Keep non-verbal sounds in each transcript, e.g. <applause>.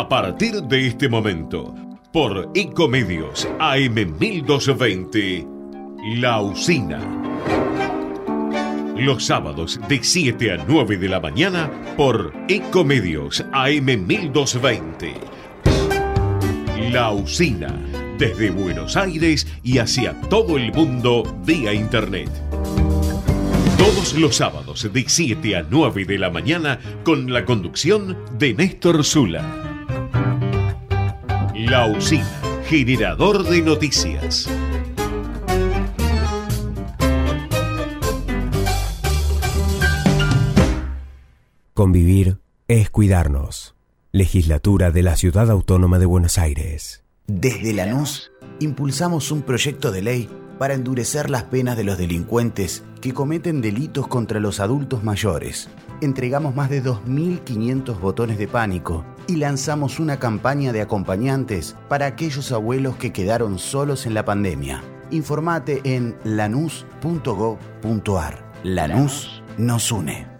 A partir de este momento, por Ecomedios AM 1220, La Usina. Los sábados de 7 a 9 de la mañana por Ecomedios AM 1220. La Usina, desde Buenos Aires y hacia todo el mundo vía Internet. Todos los sábados de 7 a 9 de la mañana con la conducción de Néstor Zula. La Usina, generador de noticias. Convivir es cuidarnos. Legislatura de la Ciudad Autónoma de Buenos Aires. Desde Lanús, impulsamos un proyecto de ley para endurecer las penas de los delincuentes que cometen delitos contra los adultos mayores. Entregamos más de 2.500 botones de pánico y lanzamos una campaña de acompañantes para aquellos abuelos que quedaron solos en la pandemia. Informate en lanús.gov.ar. Lanús nos une.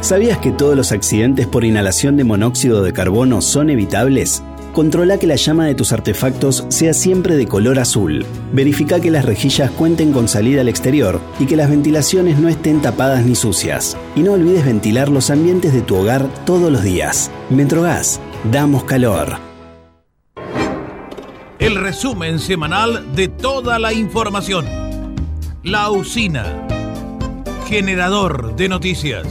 ¿Sabías que todos los accidentes por inhalación de monóxido de carbono son evitables? Controla que la llama de tus artefactos sea siempre de color azul. Verifica que las rejillas cuenten con salida al exterior y que las ventilaciones no estén tapadas ni sucias. Y no olvides ventilar los ambientes de tu hogar todos los días. Metrogas, damos calor. El resumen semanal de toda la información. La usina. Generador de noticias.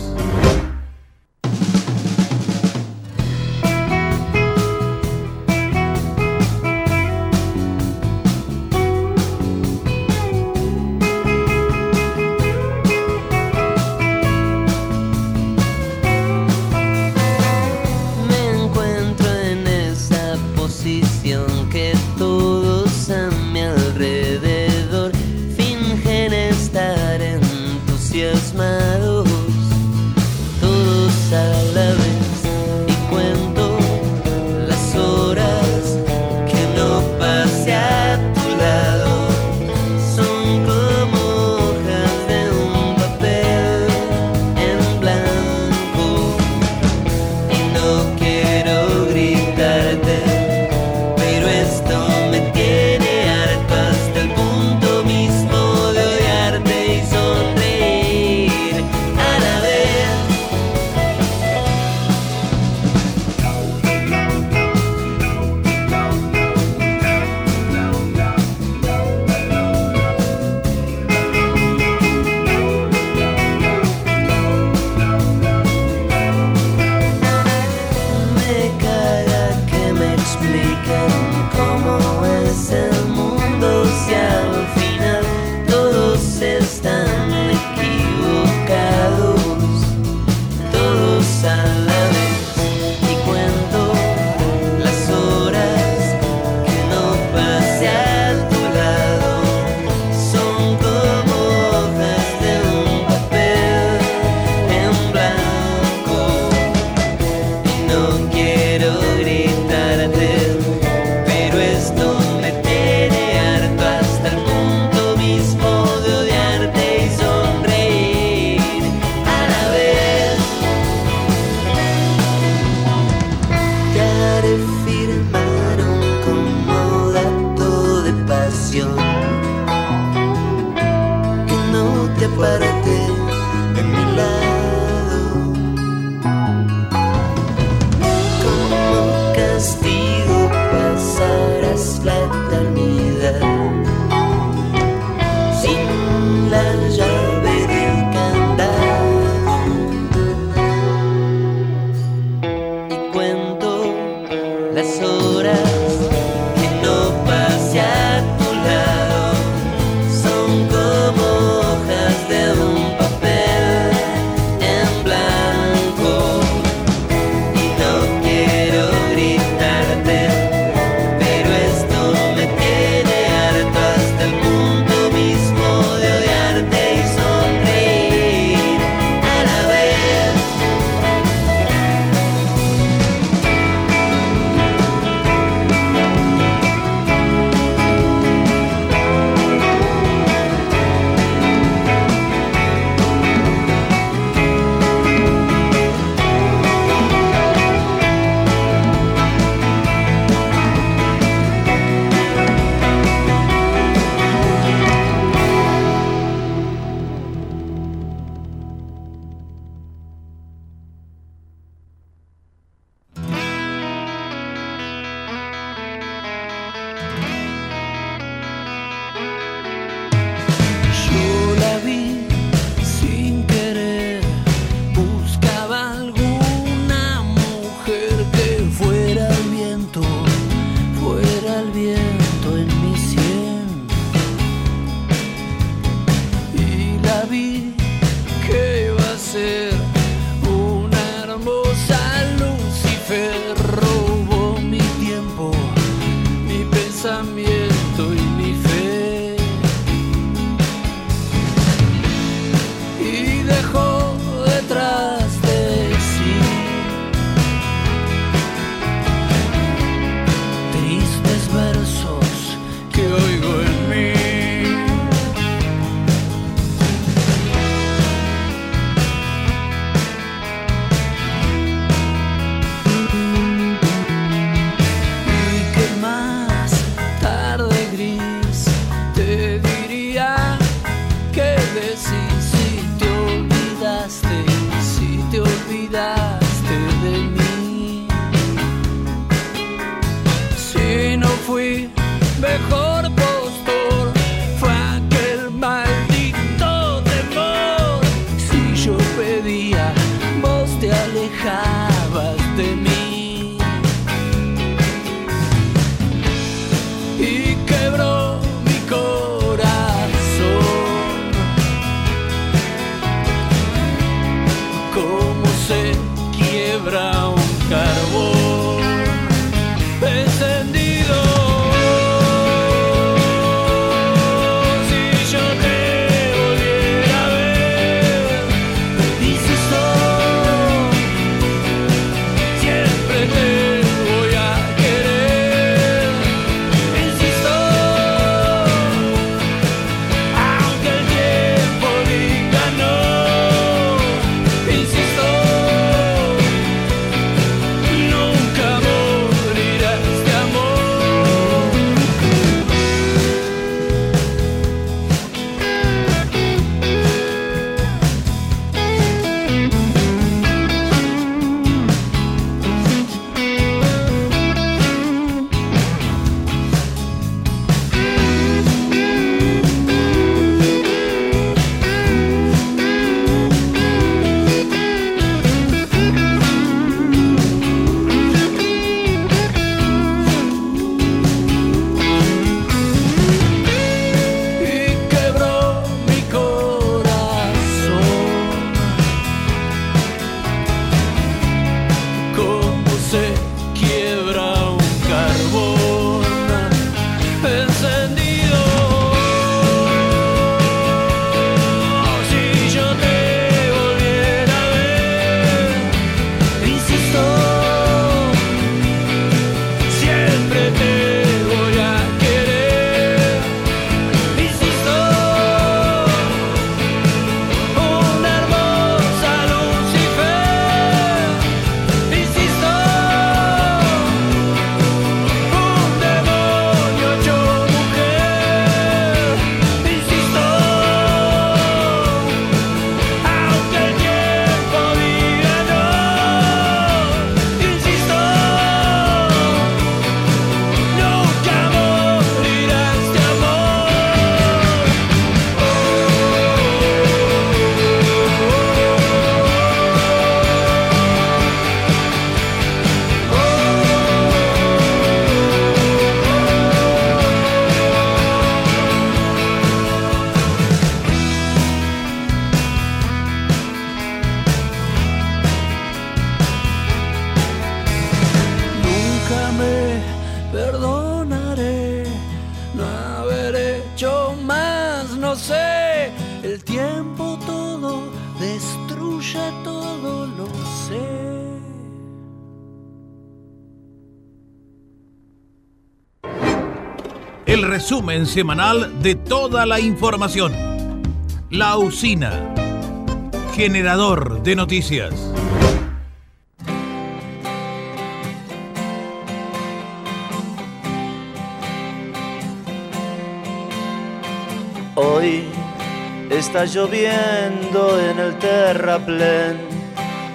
resumen semanal de toda la información. La usina, generador de noticias. Hoy está lloviendo en el terraplén,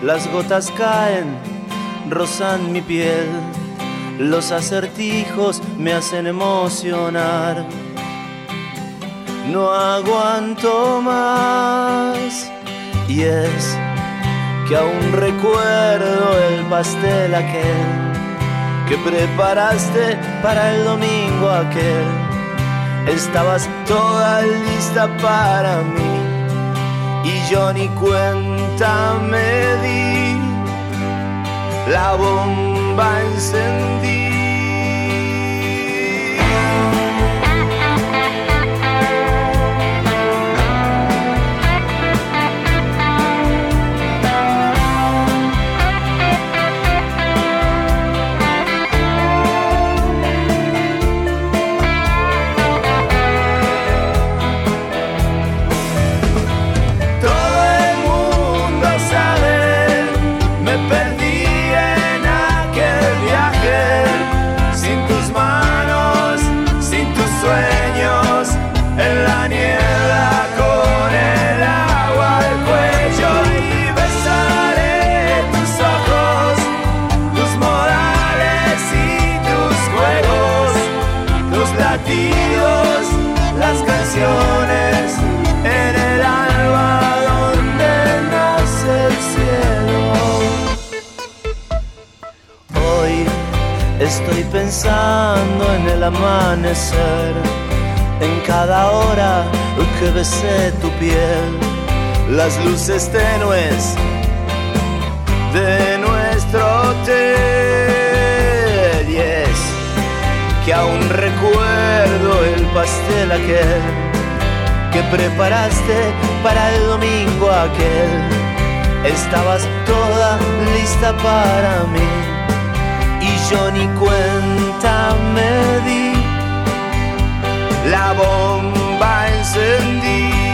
las gotas caen, rozan mi piel, los acertijos me hacen emocionar. No aguanto más y es que aún recuerdo el pastel aquel que preparaste para el domingo aquel. Estabas toda lista para mí y yo ni cuenta me di. La bomba encendí pensando en el amanecer, en cada hora que besé tu piel, las luces tenues de nuestro hotel. Y es que aún recuerdo el pastel aquel que preparaste para el domingo aquel. Estabas toda lista para mí yo ni cuenta me di. La bomba encendí.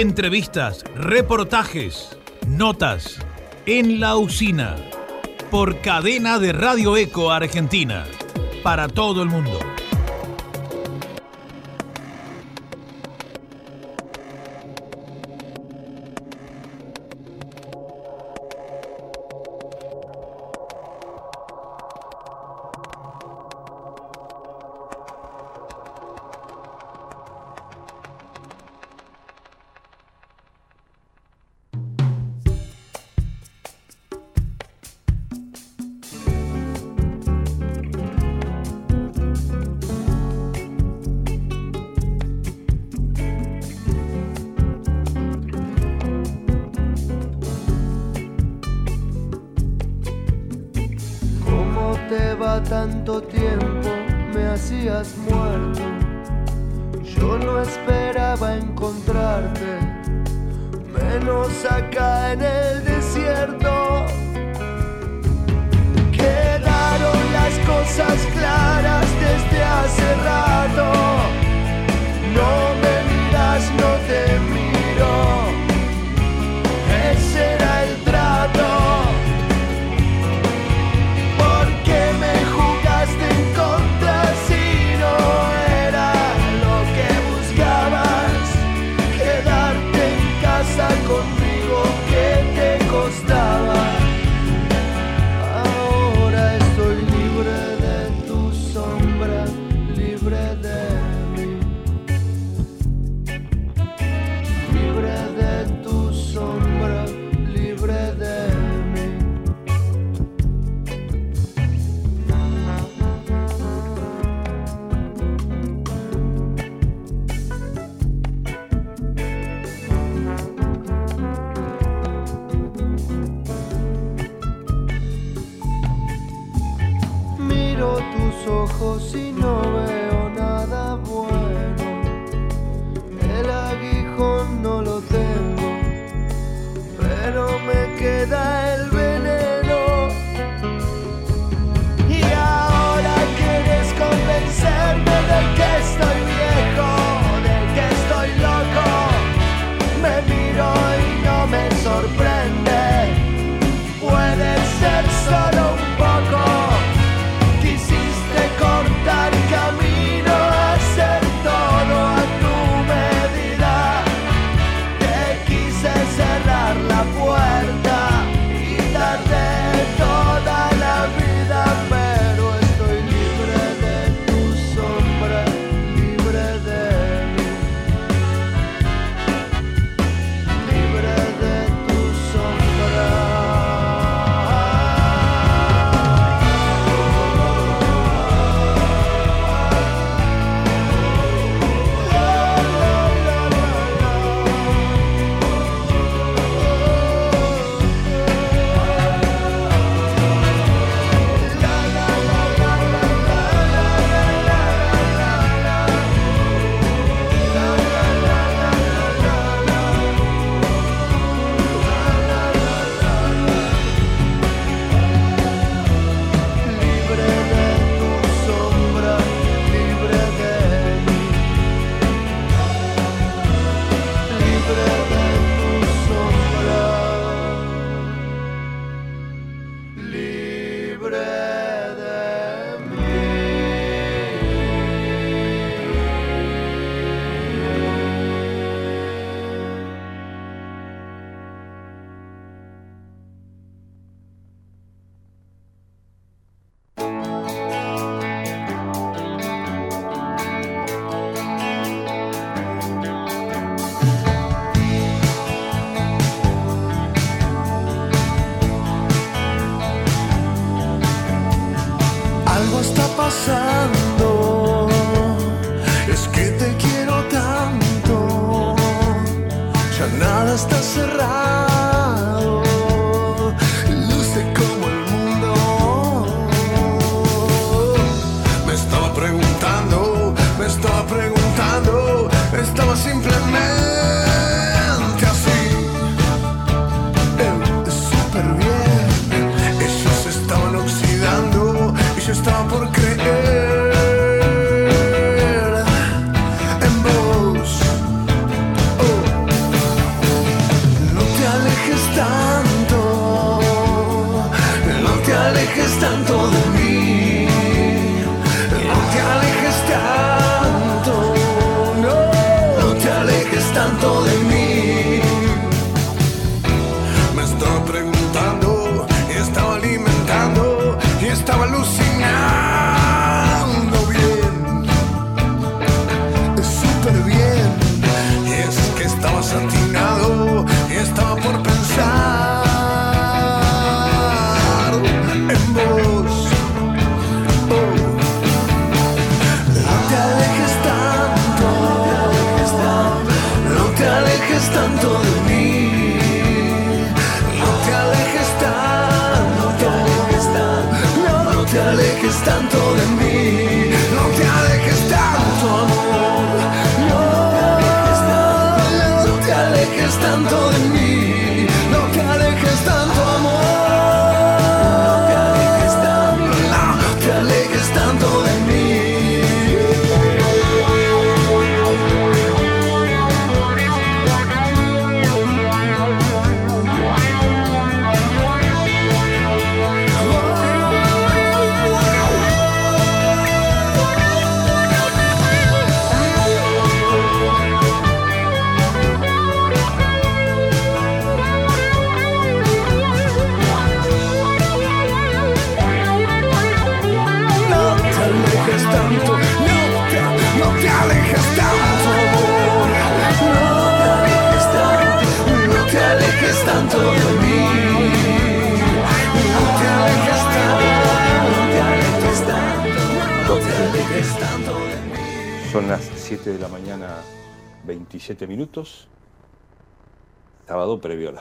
Entrevistas, reportajes, notas en la usina por cadena de Radio Eco Argentina para todo el mundo.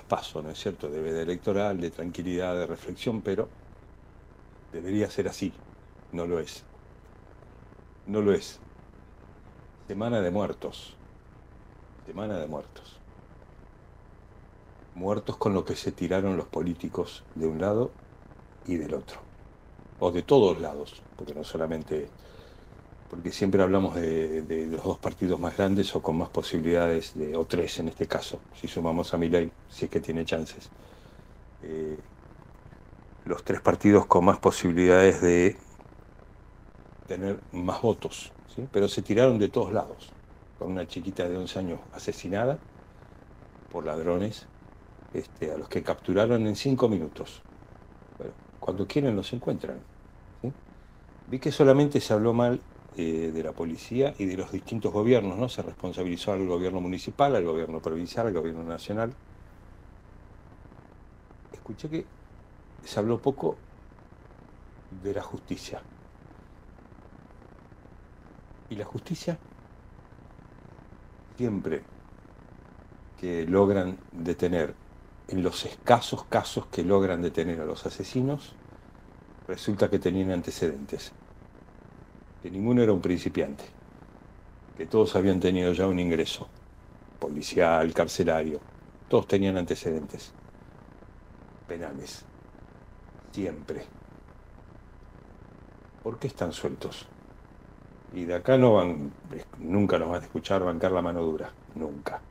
Pasos, ¿no es cierto? De veda electoral, de tranquilidad, de reflexión, pero debería ser así. No lo es. No lo es. Semana de muertos. Semana de muertos. Muertos con lo que se tiraron los políticos de un lado y del otro. O de todos lados, porque no solamente porque siempre hablamos de, de los dos partidos más grandes o con más posibilidades, de, o tres en este caso, si sumamos a Milei, si es que tiene chances. Eh, los tres partidos con más posibilidades de tener más votos, ¿sí? pero se tiraron de todos lados, con una chiquita de 11 años asesinada por ladrones, este, a los que capturaron en cinco minutos. Bueno, cuando quieren los encuentran. Vi que solamente se habló mal eh, de la policía y de los distintos gobiernos, ¿no? Se responsabilizó al gobierno municipal, al gobierno provincial, al gobierno nacional. Escuché que se habló poco de la justicia. Y la justicia siempre que logran detener, en los escasos casos que logran detener a los asesinos, resulta que tenían antecedentes ninguno era un principiante, que todos habían tenido ya un ingreso, policial, carcelario, todos tenían antecedentes penales, siempre. ¿Por qué están sueltos? Y de acá no van, nunca nos van a escuchar bancar la mano dura, nunca.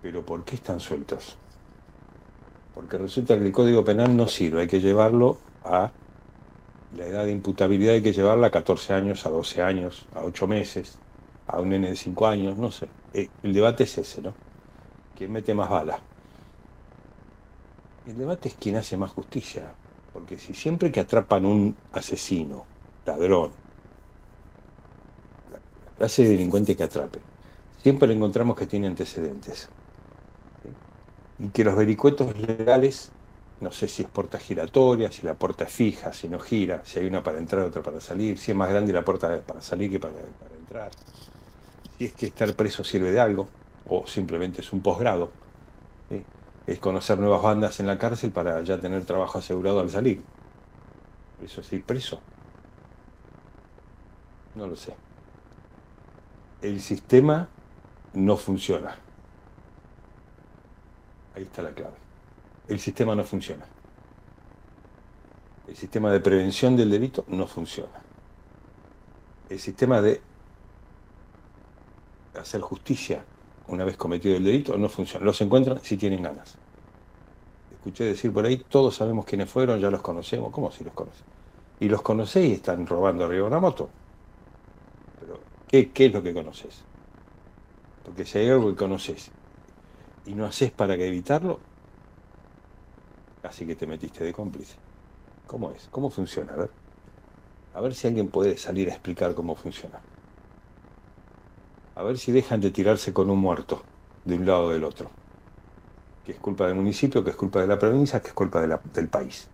Pero ¿por qué están sueltos? Porque resulta que el Código Penal no sirve, hay que llevarlo a la edad de imputabilidad hay que llevarla a 14 años, a 12 años, a 8 meses, a un nene de 5 años, no sé. Eh, El debate es ese, ¿no? ¿Quién mete más bala? El debate es quién hace más justicia. Porque si siempre que atrapan un asesino, ladrón, la clase de delincuente que atrape, siempre le encontramos que tiene antecedentes. ¿sí? Y que los vericuetos legales no sé si es puerta giratoria, si la puerta es fija, si no gira, si hay una para entrar, otra para salir, si es más grande la puerta para salir que para, entrar, si es que estar preso sirve de algo, o simplemente es un posgrado, es conocer nuevas bandas en la cárcel para ya tener trabajo asegurado al salir. ¿Eso es ir preso? No lo sé. El sistema no funciona. Ahí está la clave el sistema no funciona. El sistema de prevención del delito no funciona. El sistema de hacer justicia una vez cometido el delito no funciona. Los encuentran si tienen ganas. Escuché decir por ahí, todos sabemos quiénes fueron, ya los conocemos. ¿Cómo si los conocen? Y los conocéis y están robando arriba de una moto. Pero, ¿qué, ¿qué es lo que conoces? Porque si hay algo que conoces y no haces para evitarlo, Así que te metiste de cómplice. ¿Cómo es? ¿Cómo funciona? A ver. A ver si alguien puede salir a explicar cómo funciona. A ver si dejan de tirarse con un muerto. de un lado o del otro. Que es culpa del municipio, que es culpa de la provincia, que es culpa del país.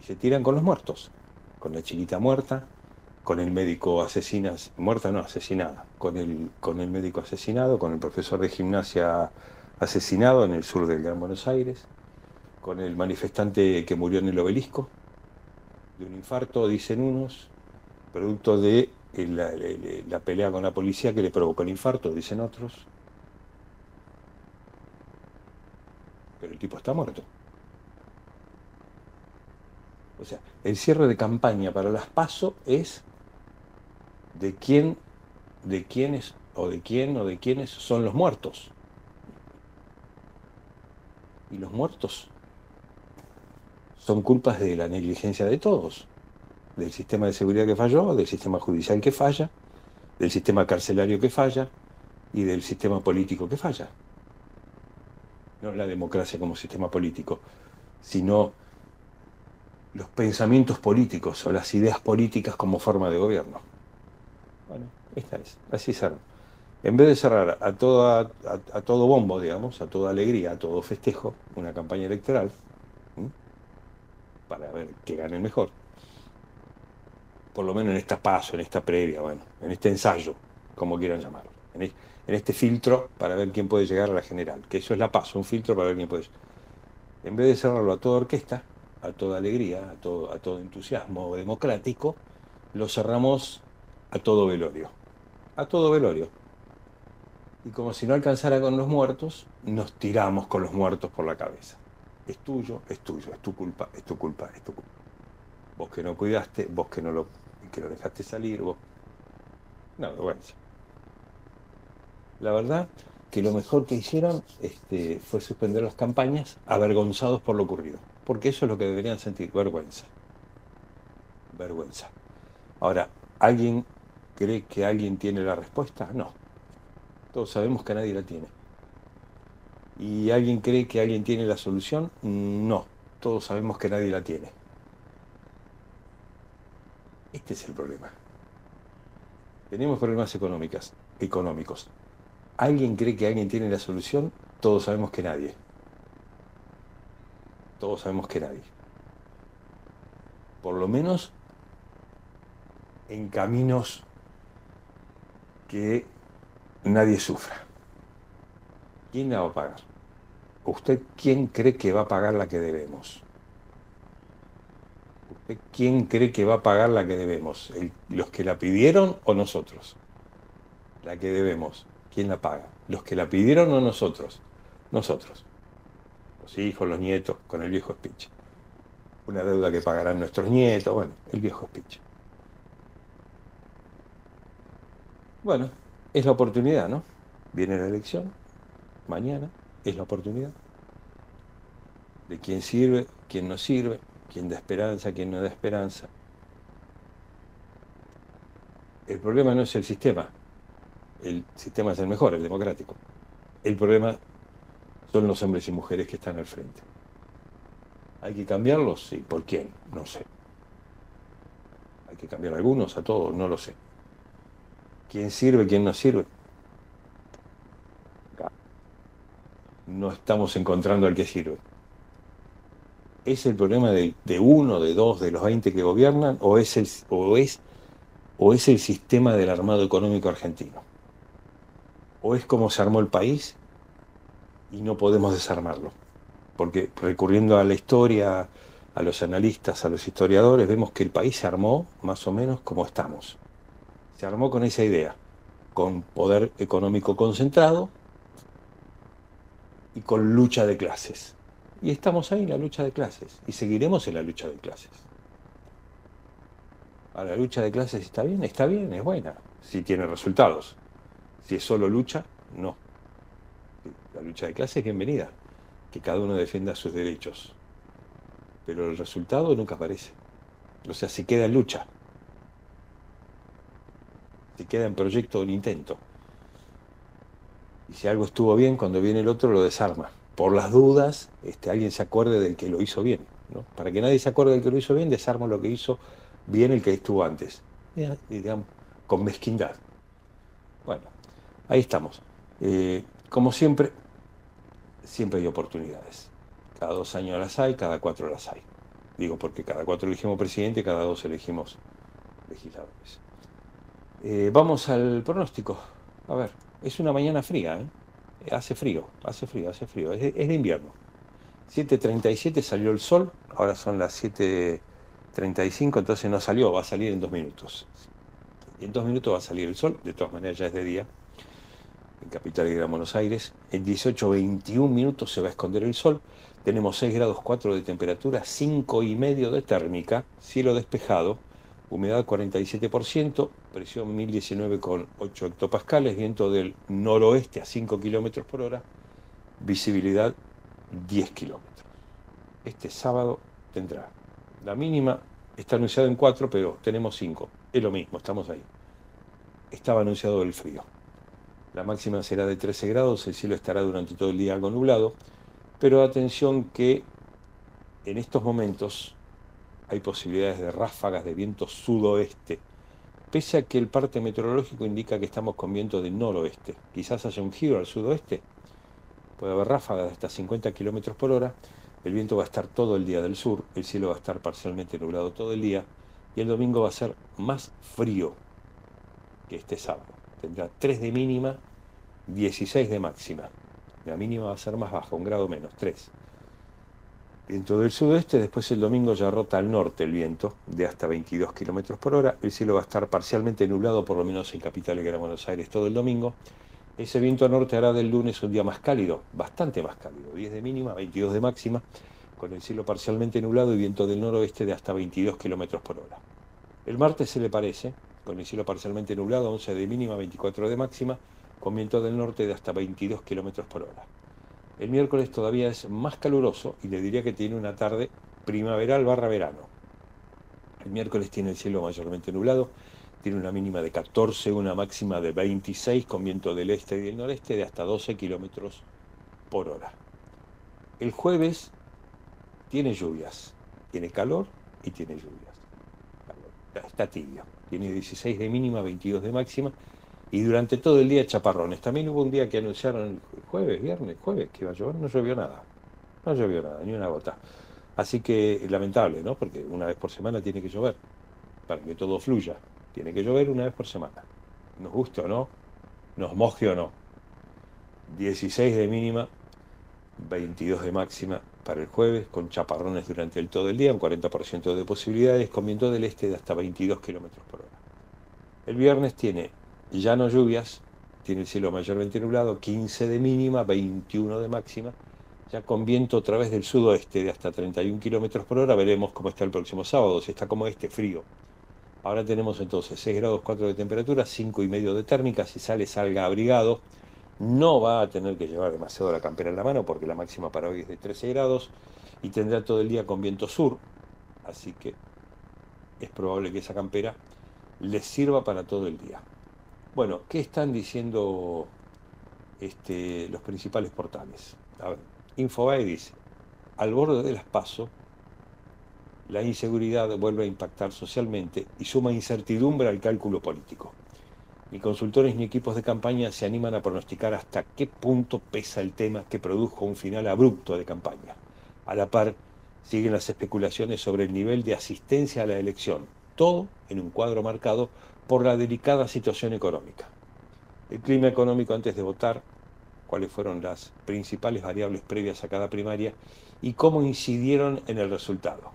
Y se tiran con los muertos, con la chiquita muerta, con el médico asesina, muerta no, asesinada, con el, con el médico asesinado, con el profesor de gimnasia asesinado en el sur del Gran Buenos Aires, con el manifestante que murió en el obelisco, de un infarto, dicen unos, producto de eh, la, pelea con la policía que le provocó el infarto, dicen otros. Pero el tipo está muerto. O sea, el cierre de campaña para las PASO es de quién, de quiénes, o de quién, o de quiénes son los muertos. Y los muertos son culpas de la negligencia de todos, del sistema de seguridad que falló, del sistema judicial que falla, del sistema carcelario que falla y del sistema político que falla. No la democracia como sistema político, sino los pensamientos políticos o las ideas políticas como forma de gobierno. Bueno, esta es, así cerró. En vez de cerrar a, toda, a, todo bombo, digamos, a toda alegría, a todo festejo, una campaña electoral, para ver que gane el mejor, por lo menos en esta paso, en esta previa, bueno, en este ensayo, como quieran llamarlo, en, este filtro para ver quién puede llegar a la general, que eso es la paso, un filtro para ver quién puede En vez de cerrarlo a toda orquesta, a toda alegría, a todo, a todo entusiasmo democrático, lo cerramos a todo velorio. A todo velorio. Y como si no alcanzara con los muertos, nos tiramos con los muertos por la cabeza. Es tuyo, es tuyo, es tu culpa, es tu culpa, es tu culpa. Vos que no cuidaste, vos que no lo, que lo dejaste salir, vos. Una vergüenza. La verdad que lo mejor que hicieron este, fue suspender las campañas avergonzados por lo ocurrido. Porque eso es lo que deberían sentir, vergüenza. Vergüenza. Ahora, ¿alguien cree que alguien tiene la respuesta? No. Todos sabemos que nadie la tiene. ¿Y alguien cree que alguien tiene la solución? No. Todos sabemos que nadie la tiene. Este es el problema. Tenemos problemas económicas, económicos. ¿Alguien cree que alguien tiene la solución? Todos sabemos que nadie. Todos sabemos que nadie. Por lo menos en caminos que nadie sufra. ¿Quién la va a pagar? ¿Usted quién cree que va a pagar la que debemos? ¿Usted quién cree que va a pagar la que debemos? ¿El- ¿Los que la pidieron o nosotros? La que debemos. ¿Quién la paga? ¿Los que la pidieron o nosotros? Nosotros. Los hijos, los nietos, con el viejo speech. Una deuda que pagarán nuestros nietos, bueno, el viejo speech. Bueno, es la oportunidad, ¿no? Viene la elección, mañana, es la oportunidad. De quién sirve, quién no sirve, quién da esperanza, quién no da esperanza. El problema no es el sistema, el sistema es el mejor, el democrático. El problema son los hombres y mujeres que están al frente. ¿Hay que cambiarlos? Sí. ¿Por quién? No sé. ¿Hay que cambiar algunos, a todos? No lo sé. ¿Quién sirve, quién no sirve? No estamos encontrando al que sirve. ¿Es el problema de, uno, de dos, de los 20 que gobiernan o es, el, o, es, o es el sistema del armado económico argentino? ¿O es como se armó el país y no podemos desarmarlo? Porque recurriendo a la historia, a los analistas, a los historiadores, vemos que el país se armó más o menos como estamos. Se armó con esa idea, con poder económico concentrado y con lucha de clases. Y estamos ahí en la lucha de clases y seguiremos en la lucha de clases. Ahora, la lucha de clases está bien, está bien, es buena, si tiene resultados. Si es solo lucha, no. La lucha de clases es bienvenida, que cada uno defienda sus derechos. Pero el resultado nunca aparece. O sea, si queda en lucha, si queda en proyecto en intento. Y si algo estuvo bien, cuando viene el otro lo desarma. Por las dudas, este, alguien se acuerde del que lo hizo bien. ¿no? Para que nadie se acuerde del que lo hizo bien, desarmo lo que hizo bien el que estuvo antes. Digamos, con mezquindad. Bueno, ahí estamos. Eh, como siempre, siempre hay oportunidades. Cada dos años las hay, cada cuatro las hay. Digo, porque cada cuatro elegimos presidente, cada dos elegimos legisladores. Eh, vamos al pronóstico. A ver, es una mañana fría, ¿eh? Hace frío, hace frío, hace frío. Es, es de invierno. 7.37 salió el sol, ahora son las 7.35, entonces no salió, va a salir en dos minutos. En dos minutos va a salir el sol, de todas maneras ya es de día, en Capital y Buenos Aires. En 18.21 minutos se va a esconder el sol. Tenemos 6 grados 4 de temperatura, 5 y medio de térmica, cielo despejado, humedad 47%, presión 1019,8 hectopascales, viento del noroeste a 5 kilómetros por hora, visibilidad 10 kilómetros. Este sábado tendrá la mínima, está anunciada en 4, pero tenemos 5. Es lo mismo, estamos ahí. Estaba anunciado el frío. La máxima será de 13 grados, el cielo estará durante todo el día algo nublado, pero atención que en estos momentos hay posibilidades de ráfagas de viento sudoeste, pese a que el parte meteorológico indica que estamos con viento de noroeste. Quizás haya un giro al sudoeste, puede haber ráfagas de hasta 50 kilómetros por hora. El viento va a estar todo el día del sur, el cielo va a estar parcialmente nublado todo el día y el domingo va a ser más frío que este sábado. Tendrá 3 de mínima, 16 de máxima. La mínima va a ser más baja, un grado menos, 3. Viento del sudeste, después el domingo ya rota al norte el viento, de hasta 22 kilómetros por hora. El cielo va a estar parcialmente nublado, por lo menos en Capital Gran Buenos Aires, todo el domingo. Ese viento norte hará del lunes un día más cálido, bastante más cálido, 10 de mínima, 22 de máxima, con el cielo parcialmente nublado y viento del noroeste de hasta 22 kilómetros por hora. El martes se le parece, con el cielo parcialmente nublado, 11 de mínima, 24 de máxima, con viento del norte de hasta 22 kilómetros por hora. El miércoles todavía es más caluroso y le diría que tiene una tarde primaveral barra verano. El miércoles tiene el cielo mayormente nublado, tiene una mínima de 14, una máxima de 26 con viento del este y del noreste de hasta 12 kilómetros por hora. El jueves tiene lluvias, tiene calor y tiene lluvias. Está tibio, tiene 16 de mínima, 22 de máxima y durante todo el día chaparrones. También hubo un día que anunciaron jueves, viernes, jueves, que iba a llover, no llovió nada. No llovió nada, ni una gota. Así que lamentable, ¿no? Porque una vez por semana tiene que llover, para que todo fluya. Tiene que llover una vez por semana. Nos guste o no, nos moje o no. 16 de mínima, 22 de máxima para el jueves, con chaparrones durante el todo el día, un 40% de posibilidades, con viento del este de hasta 22 kilómetros por hora. El viernes tiene ya no lluvias, tiene el cielo mayormente nublado, 15 de mínima, 21 de máxima, ya con viento a través del sudoeste de hasta 31 kilómetros por hora. Veremos cómo está el próximo sábado, si está como este, frío. Ahora tenemos entonces 6 grados 4 de temperatura, 5 y medio de térmica, si sale salga abrigado. No va a tener que llevar demasiado la campera en la mano porque la máxima para hoy es de 13 grados y tendrá todo el día con viento sur, así que es probable que esa campera les sirva para todo el día. Bueno, ¿qué están diciendo este, los principales portales? A Infobae dice, al borde de las PASO, la inseguridad vuelve a impactar socialmente y suma incertidumbre al cálculo político. Ni consultores ni equipos de campaña se animan a pronosticar hasta qué punto pesa el tema que produjo un final abrupto de campaña. A la par, siguen las especulaciones sobre el nivel de asistencia a la elección, todo en un cuadro marcado por la delicada situación económica. El clima económico antes de votar, cuáles fueron las principales variables previas a cada primaria y cómo incidieron en el resultado.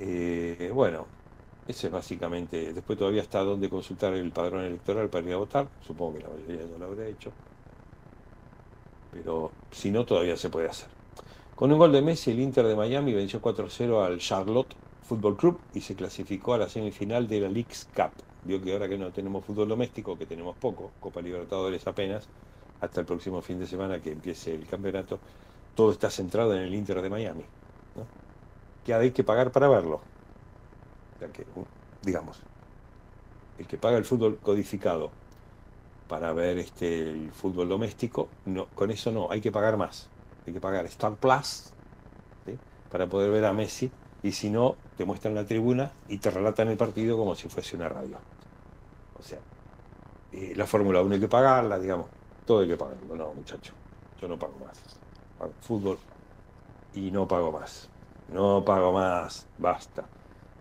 Eh, bueno, eso es básicamente. Después todavía está donde consultar el padrón electoral para ir a votar. Supongo que la mayoría ya lo habrá hecho. Pero si no, todavía se puede hacer. Con un gol de Messi, el Inter de Miami venció 4-0 al Charlotte Football Club y se clasificó a la semifinal de la League's Cup. Vio que ahora que no tenemos fútbol doméstico, que tenemos poco, Copa Libertadores apenas, hasta el próximo fin de semana que empiece el campeonato, todo está centrado en el Inter de Miami. ¿no? Que hay que pagar para verlo. Que, digamos, el que paga el fútbol codificado para ver este, el fútbol doméstico, no, con eso no, hay que pagar más. Hay que pagar Star Plus para poder ver a Messi y si no, te muestran la tribuna y te relatan el partido como si fuese una radio. O sea, eh, la Fórmula 1 hay que pagarla, digamos, todo hay que pagarlo. No, muchacho, yo no pago más. Fútbol y no pago más. No pago más, basta.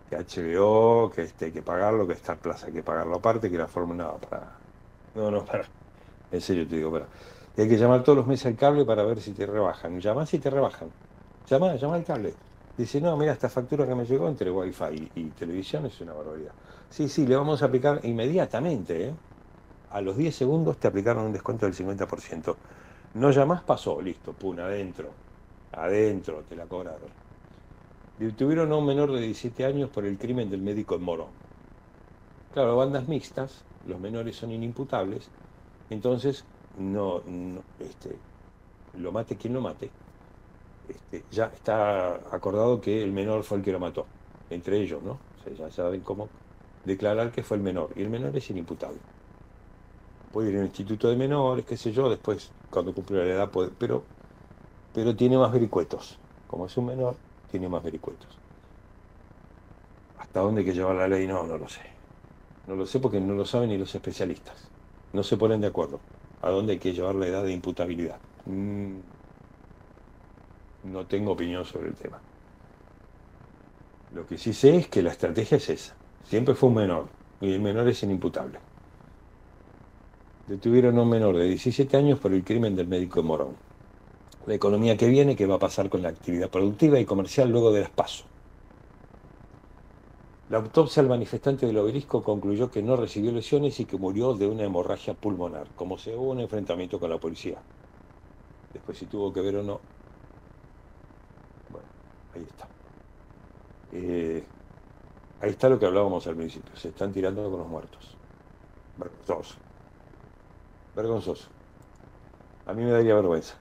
Que HBO, que este hay que pagarlo, que Star Plaza hay que pagarlo aparte, que la Fórmula no, para. No, no, para. En serio te digo, para. Y hay que llamar todos los meses al cable para ver si te rebajan. Llamás y te rebajan. Llama, llama al cable. Dice, no, mira, esta factura que me llegó entre Wi-Fi y, televisión es una barbaridad. Sí, sí, le vamos a aplicar inmediatamente, ¿eh? A los 10 segundos te aplicaron un descuento del 50%. No llamás, pasó, listo, pum, adentro. Adentro, te la cobraron. Detuvieron a un menor de 17 años por el crimen del médico en Morón. Claro, bandas mixtas, los menores son inimputables, entonces no, no, este, lo mate quien lo mate. Este, ya está acordado que el menor fue el que lo mató, entre ellos, ¿no? O sea, ya saben cómo declarar que fue el menor, y el menor es inimputable. Puede ir al instituto de menores, qué sé yo, después, cuando cumple la edad, puede, pero, pero tiene más vericuetos. Como es un menor, tiene más vericuetos. ¿Hasta dónde hay que llevar la ley? No, no lo sé. No lo sé porque no lo saben ni los especialistas. No se ponen de acuerdo. ¿A dónde hay que llevar la edad de imputabilidad? Mm, no tengo opinión sobre el tema. Lo que sí sé es que la estrategia es esa. Siempre fue un menor y el menor es inimputable. Detuvieron a un menor de 17 años por el crimen del médico Morón. La economía que viene, ¿qué va a pasar con la actividad productiva y comercial luego de las pasos? La autopsia al manifestante del obelisco concluyó que no recibió lesiones y que murió de una hemorragia pulmonar, como se hubo un enfrentamiento con la policía. Después si tuvo que ver o no. Ahí está. Eh, ahí está lo que hablábamos al principio. Se están tirando con los muertos. Vergonzoso. Vergonzoso. A mí me daría vergüenza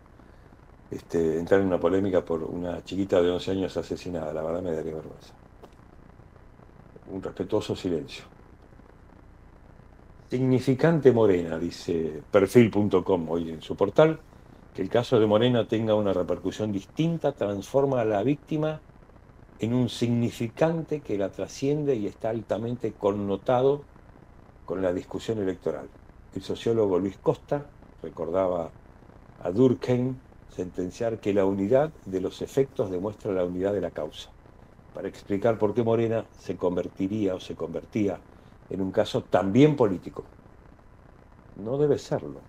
este, entrar en una polémica por una chiquita de 11 años asesinada. La verdad me daría vergüenza. Un respetuoso silencio. Significante Morena, dice perfil.com hoy en su portal, que el caso de Morena tenga una repercusión distinta transforma a la víctima en un significante que la trasciende y está altamente connotado con la discusión electoral. El sociólogo Luis Costa recordaba a Durkheim sentenciar que la unidad de los efectos demuestra la unidad de la causa, para explicar por qué Morena se convertiría o se convertía en un caso también político. No debe serlo.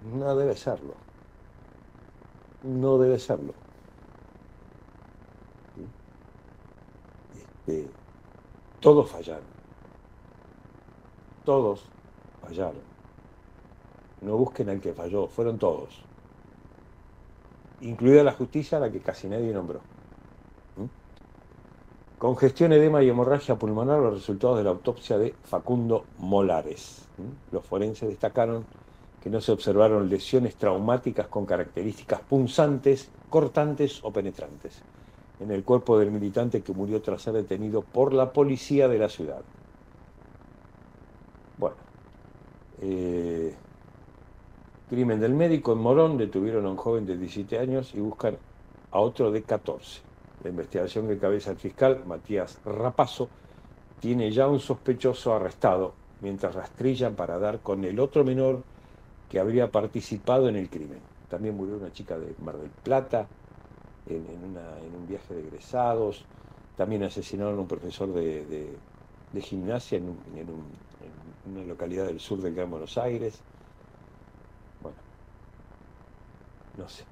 No debe serlo. No debe serlo. Este, todos fallaron. Todos fallaron. No busquen al que falló, fueron todos. Incluida la justicia la que casi nadie nombró. ¿Mm? Congestión, edema y hemorragia pulmonar, los resultados de la autopsia de Facundo Molares. ¿Mm? Los forenses destacaron que no se observaron lesiones traumáticas con características punzantes, cortantes o penetrantes en el cuerpo del militante que murió tras ser detenido por la policía de la ciudad. Bueno, eh, crimen del médico en Morón, detuvieron a un joven de 17 años y buscan a otro de 14. La investigación que cabeza el fiscal, Matías Rapazo, tiene ya un sospechoso arrestado, mientras rastrillan para dar con el otro menor que habría participado en el crimen. También murió una chica de Mar del Plata, en, un viaje de egresados. También asesinaron a un profesor de, de, de gimnasia en, un, en, un, en, una localidad del sur del Gran Buenos Aires. Bueno, no sé.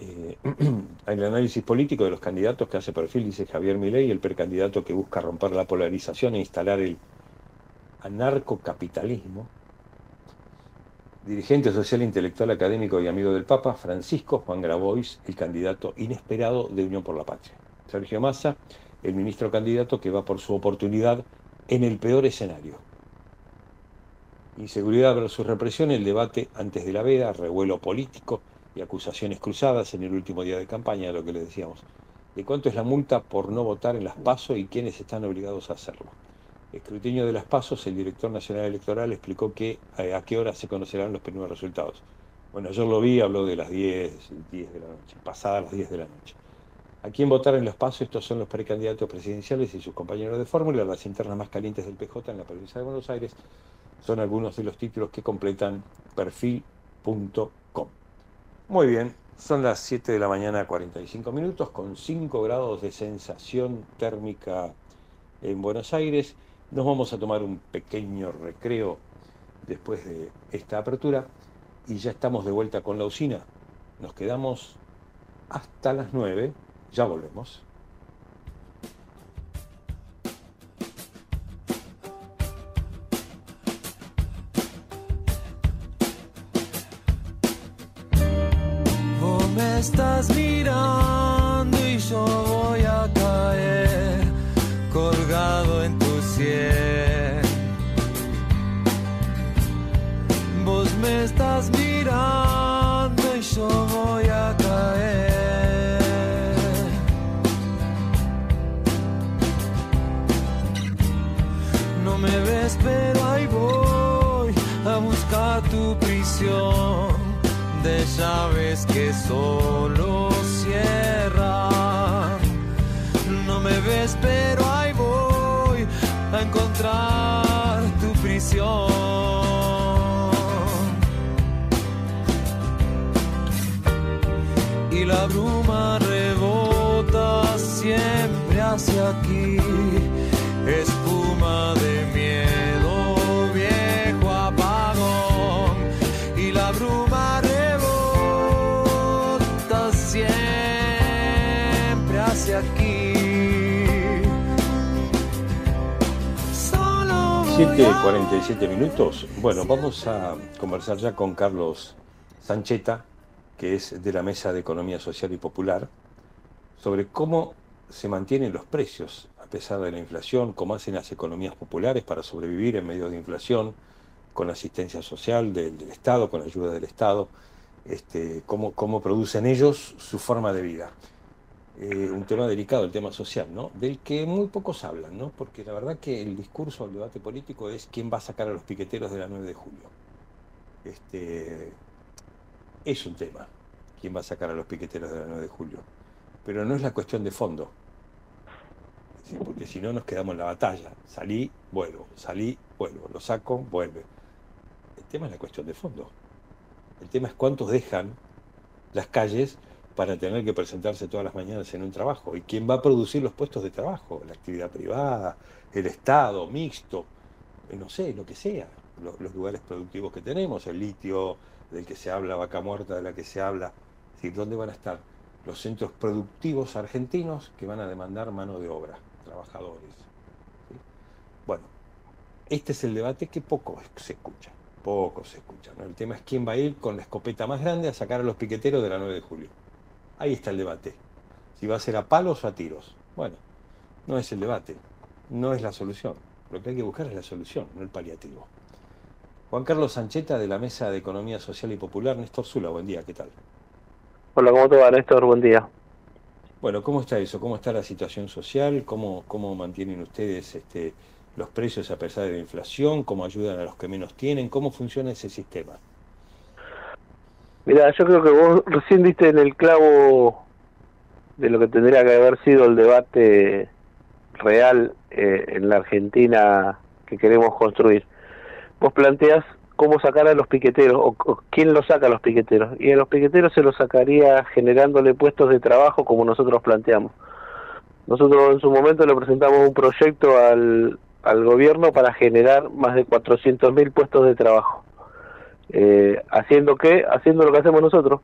Eh, <clears throat> el análisis político de los candidatos que hace perfil, dice Javier Milei, el precandidato que busca romper la polarización e instalar el anarcocapitalismo, dirigente social, intelectual, académico y amigo del Papa, Francisco Juan Grabois, el candidato inesperado de Unión por la Patria. Sergio Massa, el ministro candidato que va por su oportunidad en el peor escenario. Inseguridad versus represión, el debate antes de la veda, revuelo político y acusaciones cruzadas en el último día de campaña, lo que le decíamos. ¿De cuánto es la multa por no votar en las PASO y quiénes están obligados a hacerlo? Escrutinio de las pasos, el director nacional electoral explicó que a, a qué hora se conocerán los primeros resultados. Bueno, yo lo vi, habló de las 10, 10 de la noche, pasadas las 10 de la noche. ¿A quién votar en los pasos? Estos son los precandidatos presidenciales y sus compañeros de fórmula. Las internas más calientes del PJ en la provincia de Buenos Aires son algunos de los títulos que completan perfil.com. Muy bien, son las 7 de la mañana 45 minutos con 5 grados de sensación térmica en Buenos Aires. Nos vamos a tomar un pequeño recreo después de esta apertura y ya estamos de vuelta con la usina. Nos quedamos hasta las 9, ya volvemos. Vos me estás mirando 7.47 minutos. Bueno, vamos a conversar ya con Carlos Sancheta, que es de la Mesa de Economía Social y Popular, sobre cómo se mantienen los precios a pesar de la inflación, cómo hacen las economías populares para sobrevivir en medio de inflación, con la asistencia social del, del Estado, con la ayuda del Estado, este, cómo, cómo producen ellos su forma de vida. Eh, un tema delicado, el tema social, ¿no? Del que muy pocos hablan, ¿no? Porque la verdad que el discurso, el debate político es quién va a sacar a los piqueteros de la 9 de julio. Este, es un tema, quién va a sacar a los piqueteros de la 9 de julio. Pero no es la cuestión de fondo. Porque si no nos quedamos en la batalla. Salí, vuelvo, salí, vuelvo, lo saco, vuelve. El tema es la cuestión de fondo. El tema es cuántos dejan las calles para tener que presentarse todas las mañanas en un trabajo. ¿Y quién va a producir los puestos de trabajo? La actividad privada, el Estado, mixto, eh, no sé, lo que sea. Lo- Los, lugares productivos que tenemos, el litio del que se habla, vaca muerta de la que se habla. Es decir, ¿dónde van a estar los centros productivos argentinos que van a demandar mano de obra, trabajadores? ¿sí? Bueno, este es el debate que poco se escucha, poco se escucha. El tema es quién va a ir con la escopeta más grande a sacar a los piqueteros de la 9 de julio. Ahí está el debate. Si va a ser a palos o a tiros. Bueno, no es el debate, no es la solución. Lo que hay que buscar es la solución, no el paliativo. Juan Carlos Sancheta de la Mesa de Economía Social y Popular, Néstor Zula, buen día, ¿qué tal? Hola, ¿cómo te va, Néstor? Buen día. Bueno, ¿cómo está eso? ¿Cómo está la situación social? ¿Cómo, cómo mantienen ustedes este, los precios a pesar de la inflación? ¿Cómo ayudan a los que menos tienen? ¿Cómo funciona ese sistema? Mira, yo creo que vos recién diste en el clavo de lo que tendría que haber sido el debate real eh, en la Argentina que queremos construir. Vos planteas cómo sacar a los piqueteros o, quién los saca a los piqueteros. Y a los piqueteros se los sacaría generándole puestos de trabajo como nosotros planteamos. Nosotros en su momento le presentamos un proyecto al, al gobierno para generar más de 400.000 puestos de trabajo. Eh, haciendo qué? Haciendo lo que hacemos nosotros,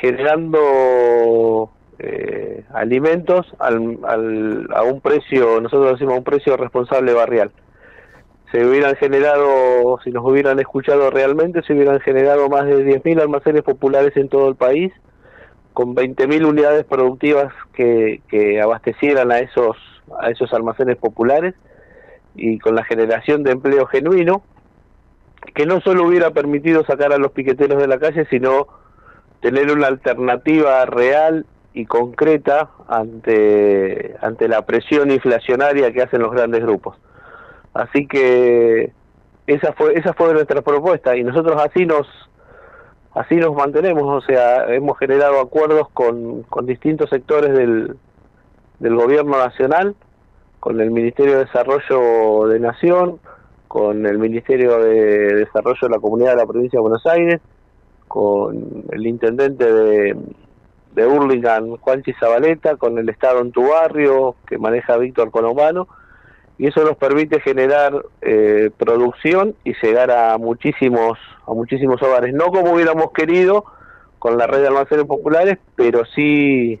generando eh, alimentos al, al, a un precio, nosotros decimos a un precio responsable barrial. Se hubieran generado, si nos hubieran escuchado realmente, se hubieran generado más de 10.000 almacenes populares en todo el país, con 20.000 unidades productivas que, que abastecieran a esos, a esos almacenes populares y con la generación de empleo genuino, que no solo hubiera permitido sacar a los piqueteros de la calle, sino tener una alternativa real y concreta ante, ante la presión inflacionaria que hacen los grandes grupos. Así que esa fue, esa fue nuestra propuesta y nosotros así nos, así nos mantenemos, o sea, hemos generado acuerdos con, con distintos sectores del, del gobierno nacional, con el Ministerio de Desarrollo de Nación, con el Ministerio de Desarrollo de la Comunidad de la Provincia de Buenos Aires, con el intendente de, de Hurlingham, Juanchi Zabaleta, con el Estado en tu barrio, que maneja Víctor Colomano, y eso nos permite generar eh, producción y llegar a muchísimos, a muchísimos hogares, no como hubiéramos querido con la red de almacenes populares, pero sí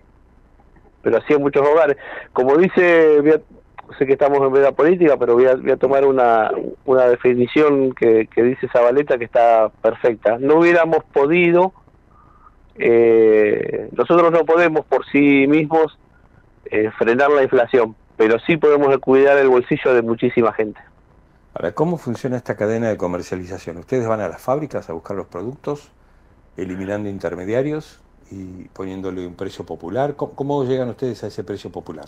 pero sí en muchos hogares. Como dice, a- sé que estamos en veda política, pero voy a, voy a tomar una, una definición que, que dice Zabaleta que está perfecta. No hubiéramos podido, eh, nosotros no podemos por sí mismos eh, frenar la inflación, pero sí podemos cuidar el bolsillo de muchísima gente. Ahora, ¿cómo funciona esta cadena de comercialización? ¿Ustedes van a las fábricas a buscar los productos, eliminando intermediarios y poniéndole un precio popular? ¿Cómo, cómo llegan ustedes a ese precio popular?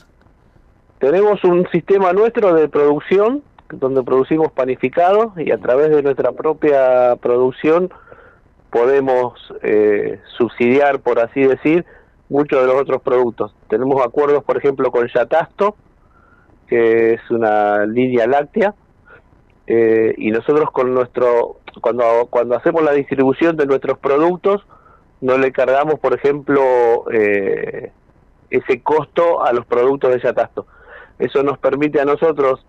Tenemos un sistema nuestro de producción donde producimos panificados y a través de nuestra propia producción podemos eh, subsidiar, por así decir, muchos de los otros productos. Tenemos acuerdos, por ejemplo, con Yatasto, que es una línea láctea, eh, y nosotros con nuestro cuando cuando hacemos la distribución de nuestros productos no le cargamos, por ejemplo, eh, ese costo a los productos de Yatasto. Eso nos permite a nosotros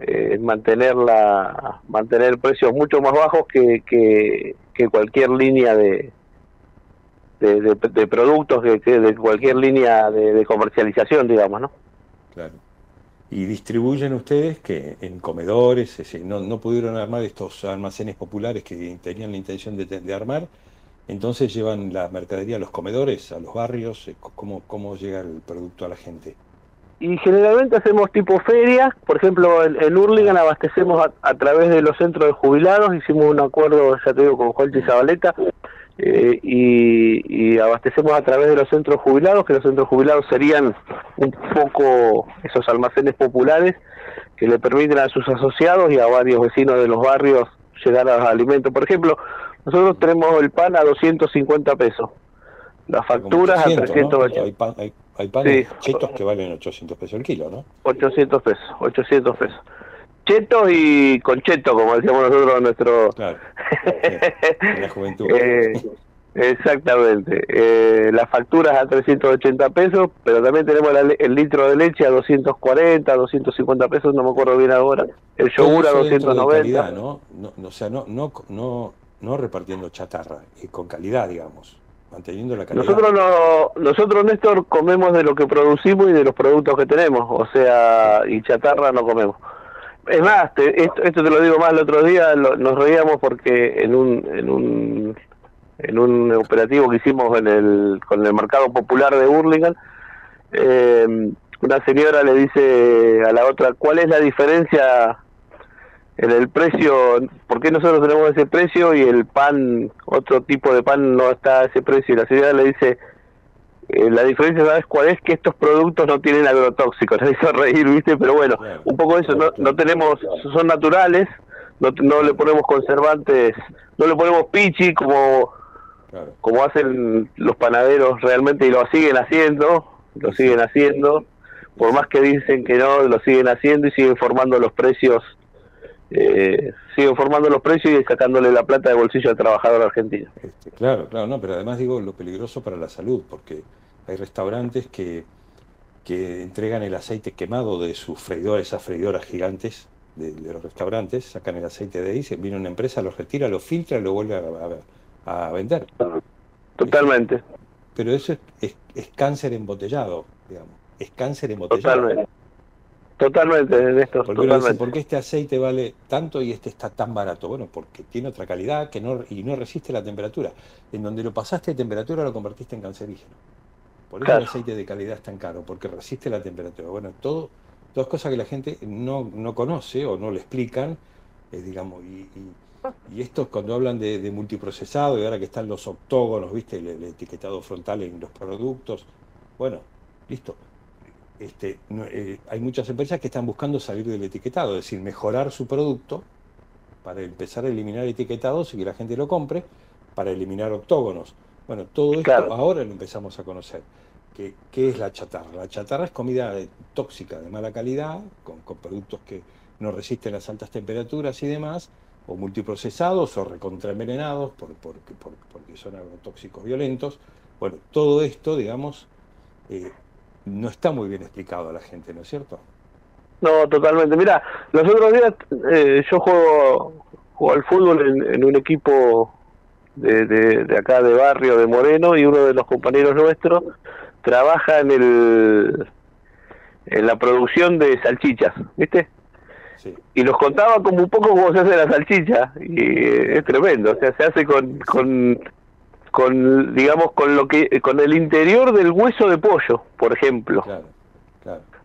eh, mantener la mantener precios mucho más bajos que, que, cualquier línea de de, productos que, de cualquier línea de, comercialización digamos no Claro. Y distribuyen ustedes que en comedores, no, no pudieron armar estos almacenes populares que tenían la intención de, armar, entonces llevan la mercadería a los comedores, a los barrios, ¿cómo, cómo llega el producto a la gente? Y generalmente hacemos tipo ferias por ejemplo en, en Hurlingham abastecemos a, a través de los centros de jubilados hicimos un acuerdo ya te digo con Juanchi Zabaleta eh, y, y abastecemos a través de los centros jubilados, que los centros jubilados serían un poco esos almacenes populares que le permiten a sus asociados y a varios vecinos de los barrios llegar a los alimentos. Por ejemplo, nosotros tenemos el pan a 250 pesos, las facturas a 800, ¿no? 380. Hay, pan- hay, hay panes Sí. chetos que valen 800 pesos el kilo, ¿no? 800 pesos, 800 pesos. Chetos y con cheto, como decíamos nosotros en nuestro... <laughs> En la juventud. Eh, exactamente. Eh, las facturas a 380 pesos, pero también tenemos la el litro de leche a 240, 250 pesos, no me acuerdo bien ahora. El yogur a Todo eso dentro de 290. calidad, ¿no? No, no, O sea, no, no, no, no repartiendo chatarra, y con calidad, digamos, manteniendo la calidad. Nosotros no, nosotros Néstor comemos de lo que producimos y de los productos que tenemos, o sea, y chatarra no comemos. Es más, te- esto, esto te lo digo más el otro día, lo- nos reíamos porque en un, en un en un operativo que hicimos en el con el mercado popular de Hurlingham, eh, una señora le dice a la otra, ¿cuál es la diferencia en el precio? ¿Por qué nosotros tenemos ese precio y el pan, otro tipo de pan no está a ese precio? Y la señora le dice, eh, la diferencia, ¿sabes cuál es? Que estos productos no tienen agrotóxicos. <laughs> Le hizo reír, ¿viste? Pero bueno, un poco eso, no, no tenemos, son naturales, no, no le ponemos conservantes, no le ponemos pichi como, como hacen los panaderos realmente y lo siguen haciendo, lo siguen haciendo, por más que dicen que no, lo siguen haciendo y siguen formando los precios, eh, siguen formando los precios y sacándole la plata de bolsillo al trabajador argentino. Este, claro, claro, no, pero además digo lo peligroso para la salud, porque hay restaurantes que, que entregan el aceite quemado de sus freidoras, esas freidoras gigantes de, de los restaurantes, sacan el aceite de ahí, se viene una empresa, lo retira, lo filtra y lo vuelve a, a- a vender. Totalmente. Pero eso es, es- es cáncer embotellado, digamos, es cáncer embotellado. Totalmente. Totalmente, Porque uno dice, totalmente. ¿por qué este aceite vale tanto y este está tan barato? Bueno, porque tiene otra calidad que no, y no resiste la temperatura. En donde lo pasaste de temperatura lo convertiste en cancerígeno. Por eso Claro. el aceite de calidad es tan caro, porque resiste la temperatura. Bueno, todo, todas cosas que la gente no, no conoce o no le explican, eh, digamos, y, y, y esto cuando hablan de, de multiprocesado y ahora que están los octógonos, ¿viste? El, el etiquetado frontal en los productos. Bueno, listo. Este, no, eh, hay muchas empresas que están buscando salir del etiquetado, es decir, mejorar su producto para empezar a eliminar etiquetados y que la gente lo compre, para eliminar octógonos. Bueno, todo esto Claro. ahora lo empezamos a conocer. ¿Qué, qué es la chatarra? La chatarra es comida tóxica, de mala calidad, con, con productos que no resisten las altas temperaturas y demás, o multiprocesados o recontraenvenenados por, por- por- porque son agrotóxicos violentos. Bueno, todo esto, digamos, eh, no está muy bien explicado a la gente, ¿no es cierto? No, totalmente. Mira, los otros días eh, yo juego, juego al fútbol en, en un equipo de, de, de acá de barrio de Moreno y uno de los compañeros nuestros trabaja en el en la producción de salchichas, ¿viste? Y nos contaba como un poco cómo se hace la salchicha y eh, es tremendo, o sea, se hace con, con con digamos con lo que con el interior del hueso de pollo, por ejemplo.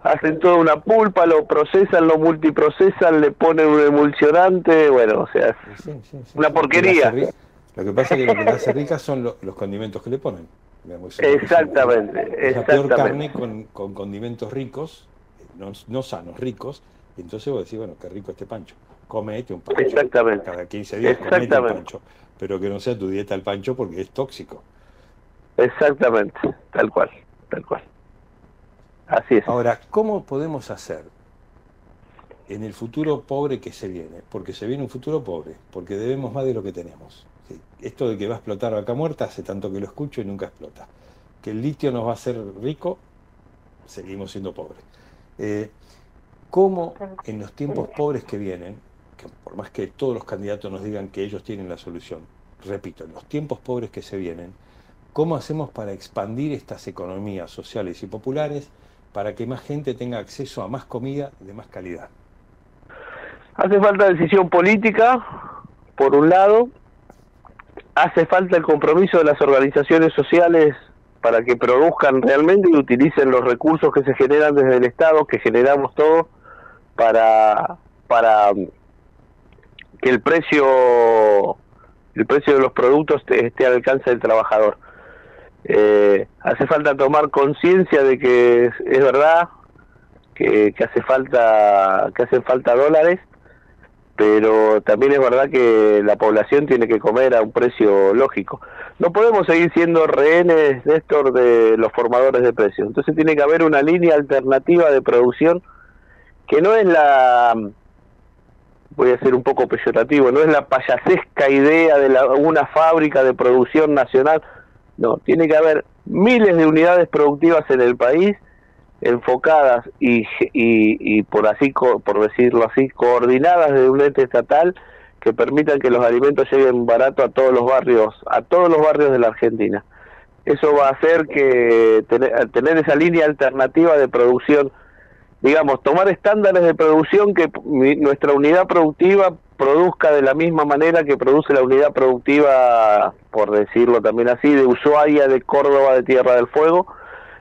Hacen toda una pulpa, lo procesan, lo multiprocesan, le ponen un emulsionante, bueno, o sea, es una porquería. Lo que, lo pasa es que lo que hace rica son lo- los condimentos que le ponen. Digamos, es- Exactamente, Es la peor carne con, con condimentos ricos, eh, no, no sanos, ricos, y entonces vos decís, bueno, qué rico este pancho. Comete un pancho. Exactamente. Cada 15 días comete un pancho. Pero que no sea tu dieta el pancho porque es tóxico. Exactamente, tal cual, tal cual. Así es. Ahora, ¿cómo podemos hacer en el futuro pobre que se viene? Porque se viene un futuro pobre, porque debemos más de lo que tenemos. ¿sí? Esto de que va a explotar vaca muerta hace tanto que lo escucho y nunca explota. Que el litio nos va a hacer rico, seguimos siendo pobres. Eh, ¿Cómo en los tiempos pobres que vienen, por más que todos los candidatos nos digan que ellos tienen la solución, repito, en los tiempos pobres que se vienen, ¿cómo hacemos para expandir estas economías sociales y populares para que más gente tenga acceso a más comida de más calidad? Hace falta decisión política, por un lado, hace falta el compromiso de las organizaciones sociales para que produzcan realmente y utilicen los recursos que se generan desde el Estado, que generamos todos, para, para que el precio el precio de los productos esté al alcance del trabajador. Eh, hace falta tomar conciencia de que es, es verdad que, que hace falta que hacen falta dólares pero también es verdad que la población tiene que comer a un precio lógico. No podemos seguir siendo rehenes, Néstor, de los formadores de precios. Entonces tiene que haber una línea alternativa de producción que no es la, voy a ser un poco peyorativo, no es la payasesca idea de la- una fábrica de producción nacional. No, tiene que haber miles de unidades productivas en el país enfocadas y, y, y por así por decirlo así coordinadas de un ente estatal que permitan que los alimentos lleguen barato a todos los barrios a todos los barrios de la Argentina eso va a hacer que tener, tener esa línea alternativa de producción digamos tomar estándares de producción que nuestra unidad productiva produzca de la misma manera que produce la unidad productiva por decirlo también así de Ushuaia de Córdoba de Tierra del Fuego.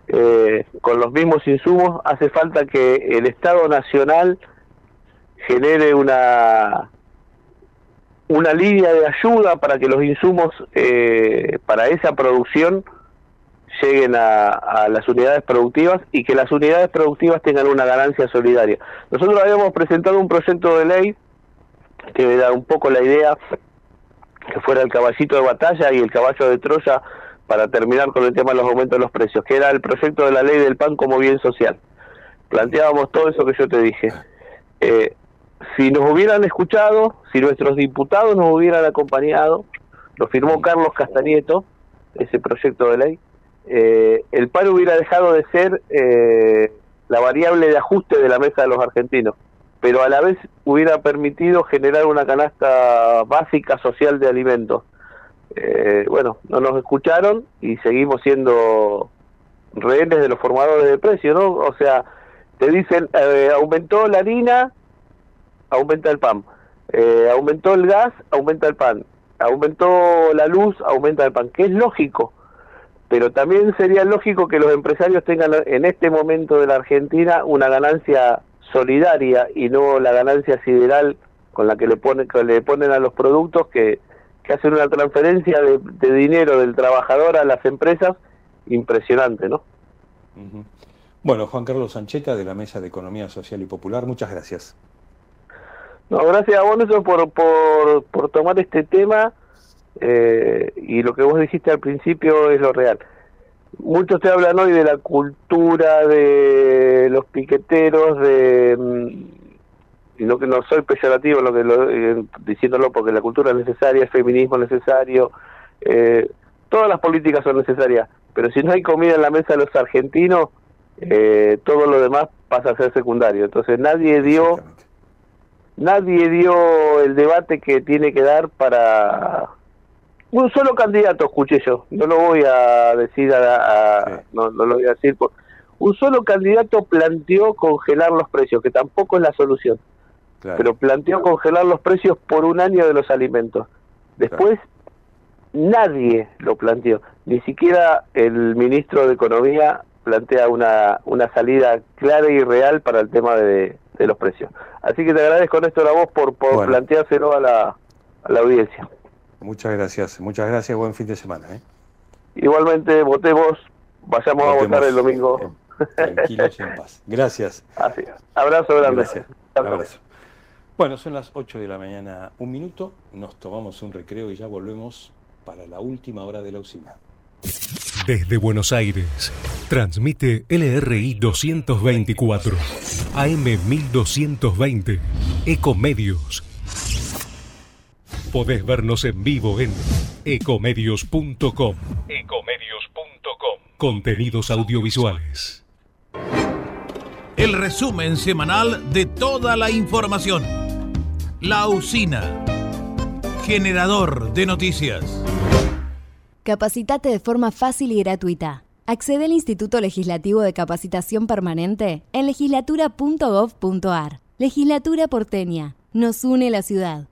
Eh, con los mismos insumos, hace falta que el Estado Nacional genere una una línea de ayuda para que los insumos eh, para esa producción lleguen a, las unidades productivas y que las unidades productivas tengan una ganancia solidaria. Nosotros habíamos presentado un proyecto de ley que da un poco la idea que fuera el caballito de batalla y el caballo de Troya para terminar con el tema de los aumentos de los precios, que era el proyecto de la ley del pan como bien social. Planteábamos todo eso que yo te dije. Eh, si nos hubieran escuchado, si nuestros diputados nos hubieran acompañado, lo firmó Carlos Castanieto, ese proyecto de ley, eh, el pan hubiera dejado de ser eh, la variable de ajuste de la mesa de los argentinos, pero a la vez hubiera permitido generar una canasta básica social de alimentos. Eh, bueno, no nos escucharon y seguimos siendo rehenes de los formadores de precios, ¿no? O sea, te dicen, eh, aumentó la harina, aumenta el pan. Aumentó el gas, aumenta el pan. Aumentó la luz, aumenta el pan. Que es lógico. Pero también sería lógico que los empresarios tengan en este momento de la Argentina una ganancia solidaria y no la ganancia sideral con la que le ponen, que le ponen a los productos que, que hacen una transferencia de, de dinero del trabajador a las empresas impresionante, ¿no? Bueno, Juan Carlos Sancheta de la Mesa de Economía Social y Popular, muchas gracias. No, gracias a vos, Néstor, por, por, por tomar este tema eh, y lo que vos dijiste al principio es lo real. Muchos te hablan hoy de la cultura de los piqueteros, de mm, no que no soy peyorativo lo que lo- eh, diciéndolo porque la cultura es necesaria, el feminismo es necesario, eh, todas las políticas son necesarias, pero si no hay comida en la mesa de los argentinos, eh, todo lo demás pasa a ser secundario. Entonces nadie dio nadie dio el debate que tiene que dar para un solo candidato escuché yo. No lo voy a decir a, a- no, no lo voy a decir por- un solo candidato planteó congelar los precios que tampoco es la solución. Pero planteó congelar los precios por un año de los alimentos. Después nadie lo planteó. Ni siquiera el ministro de economía plantea una una salida clara y real para el tema de, de los precios. Así que te agradezco Néstor a vos por, por Bueno. planteárselo a la, a la audiencia Muchas gracias, muchas gracias, buen fin de semana. ¿eh? Igualmente, votemos, vayamos a votar el domingo. Tranquilos y en <laughs> paz. Gracias. Así es. Abrazo grande. Gracias. Abrazo. Bueno, son las 8 de la mañana, un minuto, nos tomamos un recreo y ya volvemos para la última hora de la usina. Desde Buenos Aires, transmite LRI 224, AM 1220, Ecomedios. Podés vernos en vivo en ecomedios.com. Ecomedios.com. Contenidos audiovisuales. El resumen semanal de toda la información. La usina. Generador de noticias. Capacitate de forma fácil y gratuita. Accede al Instituto Legislativo de Capacitación Permanente en legislatura.gov.ar. Legislatura porteña. Nos une la ciudad.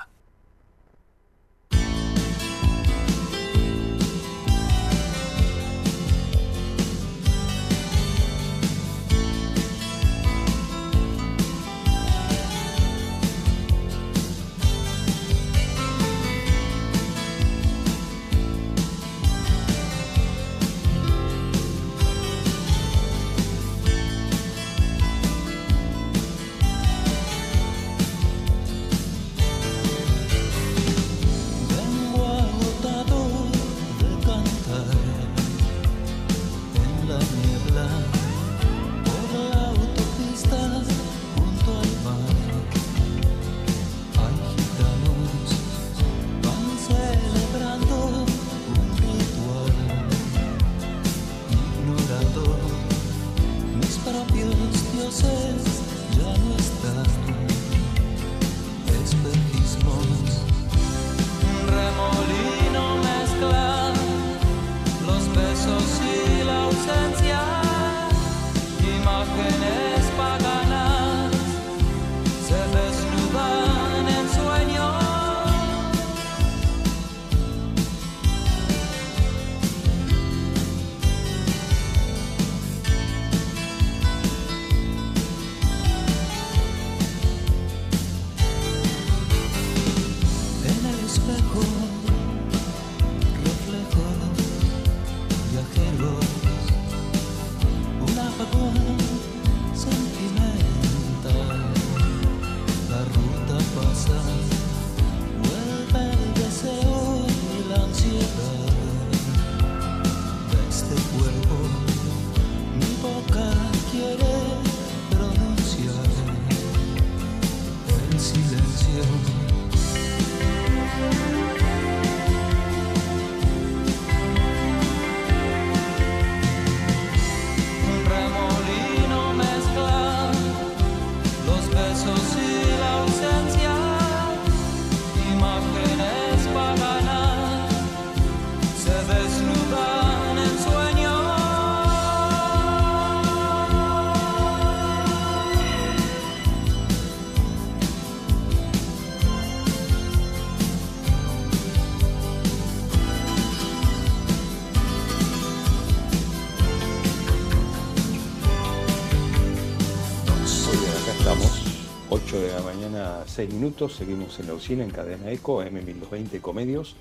6 minutos. Seguimos en la usina, en cadena ECO, M1220 Comedios.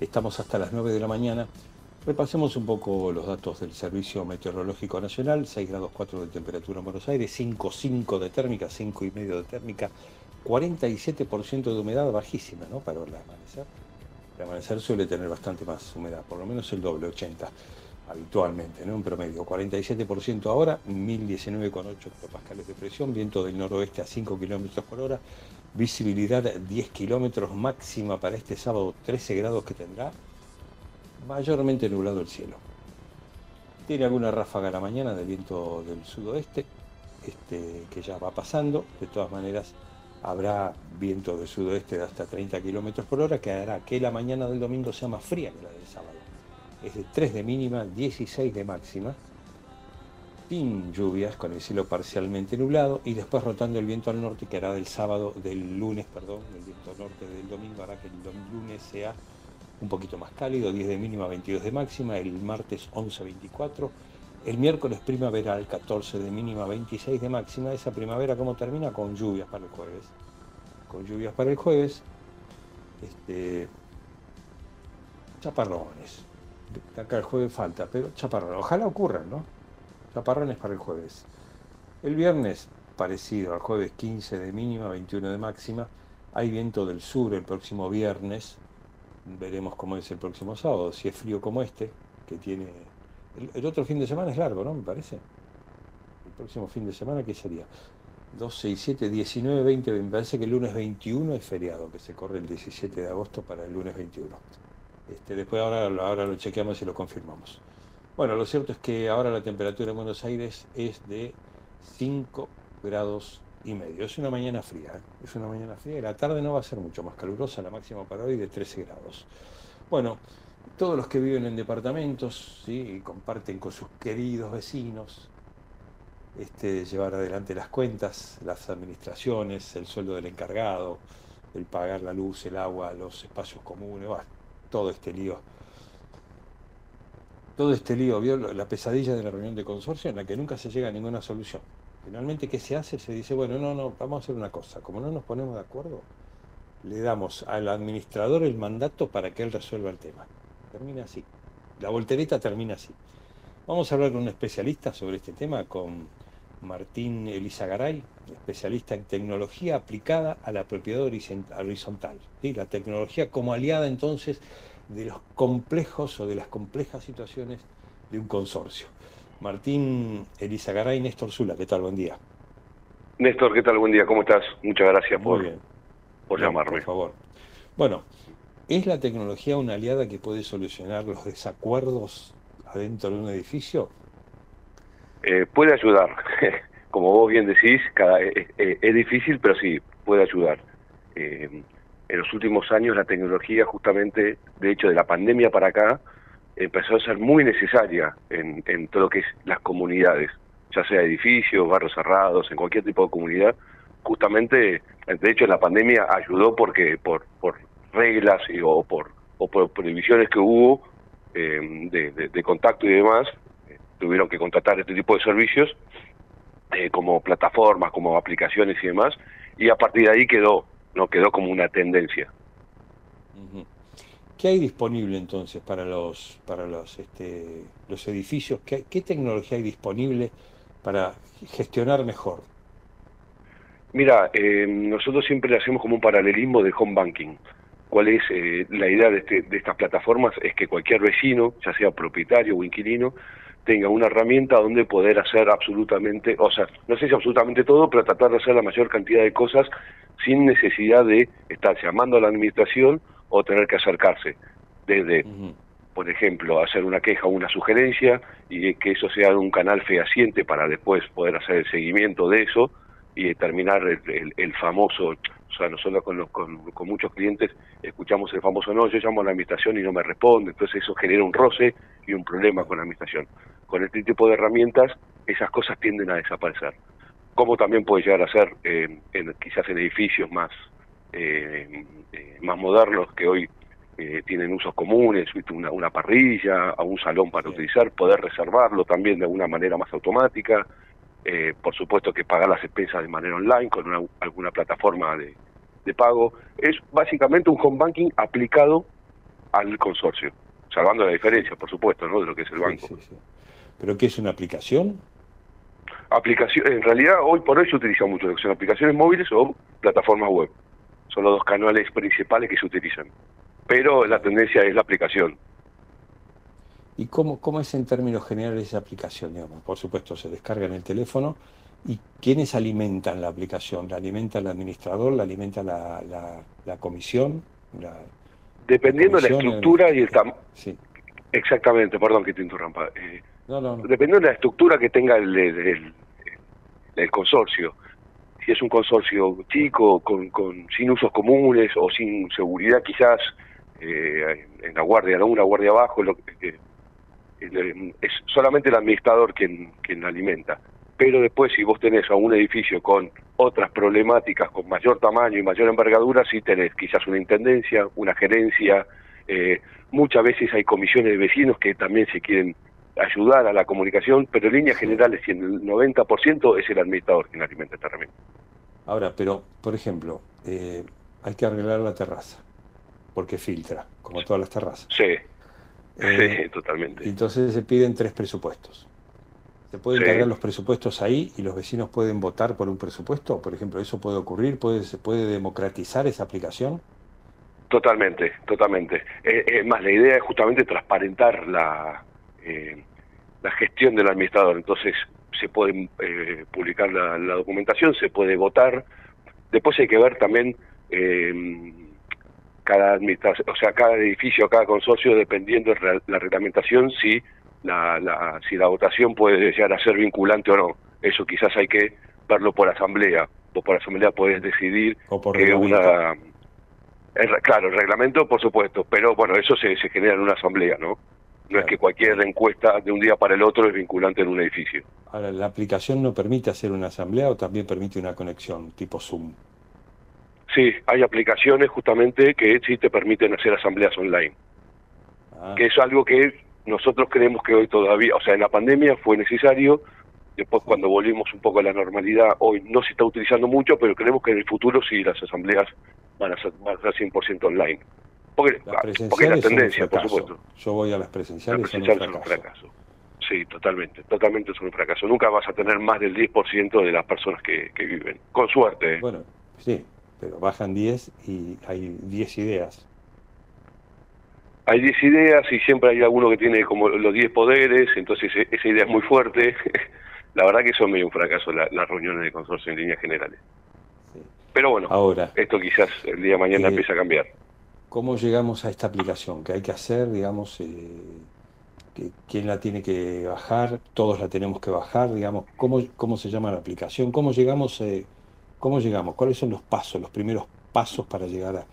Estamos hasta las 9 de la mañana. Repasemos un poco los datos del Servicio Meteorológico Nacional. 6 grados 4 de temperatura en Buenos Aires, 5,5 de térmica, 5,5 de térmica, 47% de humedad bajísima, ¿no? Para el amanecer. El amanecer suele tener bastante más humedad, por lo menos el doble, 80 habitualmente, ¿no? En promedio. 47% ahora, 1019,8 hectopascales de presión, viento del noroeste a 5 kilómetros por hora, visibilidad 10 kilómetros máxima para este sábado, 13 grados que tendrá, mayormente nublado el cielo. Tiene alguna ráfaga la mañana de viento del sudoeste, este, que ya va pasando, de todas maneras habrá viento del sudoeste de hasta 30 kilómetros por hora, que hará que la mañana del domingo sea más fría que la del sábado. Es de 3 de mínima, 16 de máxima, sin lluvias, con el cielo parcialmente nublado, y después rotando el viento al norte, que hará del sábado, del lunes, perdón, el viento norte del domingo hará que el lunes sea un poquito más cálido, 10 de mínima, 22 de máxima, el martes 11, 24, el miércoles primaveral, 14 de mínima, 26 de máxima, esa primavera cómo termina con lluvias para el jueves, con lluvias para el jueves, este, chaparrones, acá el jueves falta, pero chaparrones. Ojalá ocurran, ¿no? Chaparrones para el jueves. El viernes, parecido al jueves 15 de mínima, 21 de máxima. Hay viento del sur el próximo viernes. Veremos cómo es el próximo sábado. Si es frío como este, que tiene. El, el otro fin de semana es largo, ¿no? Me parece. El próximo fin de semana, ¿qué sería? 2, 6, 7, 19, 20. Me parece que el lunes 21 es feriado, que se corre el 17 de agosto para el lunes 21. Este, después ahora, ahora lo chequeamos y lo confirmamos. Bueno, lo cierto es que ahora la temperatura en Buenos Aires es de 5 grados y medio. Es una mañana fría, ¿eh? es una mañana fría y la tarde no va a ser mucho más calurosa, la máxima para hoy de 13 grados. Bueno, todos los que viven en departamentos ¿sí? y comparten con sus queridos vecinos, este, llevar adelante las cuentas, las administraciones, el sueldo del encargado, el pagar la luz, el agua, los espacios comunes, todo este lío. Todo este lío, vio la pesadilla de la reunión de consorcio en la que nunca se llega a ninguna solución. Finalmente, ¿qué se hace? Se dice, bueno, no, no, vamos a hacer una cosa. Como no nos ponemos de acuerdo, le damos al administrador el mandato para que él resuelva el tema. Termina así. La voltereta termina así. Vamos a hablar con un especialista sobre este tema, con Martín Elizagaray, especialista en tecnología aplicada a la propiedad horizontal. ¿sí? La tecnología como aliada entonces de los complejos o de las complejas situaciones de un consorcio. Martín Elizagaray, Néstor Zula, ¿qué tal? Buen día. Néstor, ¿qué tal? Buen día, ¿cómo estás? Muchas gracias por, bien. por Bien, llamarme. Por favor. Bueno, ¿es la tecnología una aliada que puede solucionar los desacuerdos adentro de un edificio? Eh, puede ayudar, <laughs> como vos bien decís, cada, eh, eh, es difícil, pero sí, puede ayudar. En los últimos años la tecnología, justamente, de hecho, de la pandemia para acá, empezó a ser muy necesaria en, en todo lo que es las comunidades, ya sea edificios, barrios cerrados, en cualquier tipo de comunidad. Justamente, de hecho, la pandemia ayudó porque por, por reglas y- o por o por prohibiciones que hubo eh, de contacto y demás, eh, tuvieron que contratar este tipo de servicios eh, como plataformas, como aplicaciones y demás, y a partir de ahí quedó, no quedó como una tendencia. ¿Qué hay disponible entonces para los para los este, los edificios? ¿Qué, qué tecnología hay disponible para gestionar mejor? Mira, eh, nosotros siempre le hacemos como un paralelismo de home banking. ¿Cuál es eh, la idea de, este- de estas plataformas? Es que cualquier vecino, ya sea propietario o inquilino, tenga una herramienta donde poder hacer absolutamente, o sea, no sé si absolutamente todo, pero tratar de hacer la mayor cantidad de cosas sin necesidad de estar llamando a la administración o tener que acercarse. Desde, por ejemplo, hacer una queja o una sugerencia y que eso sea un canal fehaciente para después poder hacer el seguimiento de eso y el, el- el famoso, o sea, nosotros con, los- con, con muchos clientes escuchamos el famoso no, yo llamo a la administración y no me responde, entonces eso genera un roce y un problema con la administración. Con este tipo de herramientas esas cosas tienden a desaparecer. Como también puede llegar a ser eh, en, quizás en edificios más, eh, eh, más modernos que hoy eh, tienen usos comunes, una, una parrilla, a un salón para utilizar, poder reservarlo también de alguna manera más automática, eh, por supuesto que pagar las expensas de manera online con una- alguna plataforma de, de pago. Es básicamente un home banking aplicado al consorcio, salvando la diferencia, por supuesto, ¿no? de lo que es el banco. ¿Pero qué es una aplicación? Aplicación, en realidad hoy por hoy se utiliza mucho lo que son aplicaciones móviles o plataformas web. Son los dos canales principales que se utilizan. Pero la tendencia es la aplicación. ¿Y cómo, cómo es en términos generales esa aplicación? Digamos? Por supuesto, se descarga en el teléfono. ¿Y quiénes alimentan la aplicación? ¿La alimenta el administrador? ¿La alimenta la, la, la comisión? La- Dependiendo de la estructura y el tamaño. Sí. Exactamente, perdón que te interrumpa. Eh, No, no, no. Dependiendo de la estructura que tenga el, consorcio. Si es un consorcio chico, con, con- sin usos comunes o sin seguridad quizás eh, en la guardia, ¿no? una guardia abajo, lo el- es solamente el administrador quien, quien alimenta. Pero después si vos tenés a un edificio con otras problemáticas, con mayor tamaño y mayor envergadura, sí tenés quizás una intendencia, una gerencia, eh, muchas veces hay comisiones de vecinos que también se quieren ayudar a la comunicación, pero en líneas generales, si el 90% es el administrador quien alimenta esta herramienta. Ahora, pero, por ejemplo, eh, hay que arreglar la terraza, porque filtra, como todas las terrazas. Sí, Eh, sí, totalmente. Entonces se piden tres presupuestos. ¿Se pueden Sí. cargar los presupuestos ahí y los vecinos pueden votar por un presupuesto? Por ejemplo, ¿eso puede ocurrir? ¿Puede, ¿Se puede democratizar esa aplicación? Totalmente, totalmente. Eh, eh, más, la idea es justamente transparentar la, eh, la gestión del administrador. Entonces, se puede eh, publicar la, la documentación, se puede votar. Después hay que ver también eh, cada administración, o sea, cada edificio, cada consorcio, dependiendo de la reglamentación, si la, la, si la votación puede llegar a ser vinculante o no. Eso quizás hay que verlo por asamblea. Vos por asamblea podés decidir por que reglamento. una el claro, el reglamento, por supuesto, pero bueno, eso se, se genera en una asamblea, ¿no? No es que cualquier encuesta de un día para el otro es vinculante en un edificio. Ahora, ¿la aplicación no permite hacer una asamblea o también permite una conexión tipo Zoom? Sí, hay aplicaciones justamente que sí te permiten hacer asambleas online, Ah, que es algo que nosotros creemos que hoy todavía, o sea, en la pandemia fue necesario, después cuando volvimos un poco a la normalidad, hoy no se está utilizando mucho, pero creemos que en el futuro sí las asambleas van a ser, van a ser 100% online. Porque, Las porque es la presenciales son un tendencia, por supuesto. Yo voy a las Las presenciales, son un presenciales son un fracaso. Sí, totalmente, totalmente es un fracaso. Nunca vas a tener más del 10% de las personas que, que viven. Con suerte. ¿eh? Bueno, sí, pero bajan 10 y hay 10 ideas. Hay 10 ideas y siempre hay alguno que tiene como los 10 poderes, entonces esa idea es muy fuerte. <laughs> la verdad que son medio un fracaso la- las reuniones de consorcio en líneas generales. Pero bueno, Ahora, esto quizás el día de mañana eh, empieza a cambiar. ¿Cómo llegamos a esta aplicación? ¿Qué hay que hacer? Digamos, eh, que- ¿quién la tiene que bajar? ¿Todos la tenemos que bajar? Digamos, ¿cómo, cómo se llama la aplicación? ¿Cómo llegamos? eh, ¿Cómo llegamos? ¿Cuáles son los pasos, los primeros pasos para llegar a,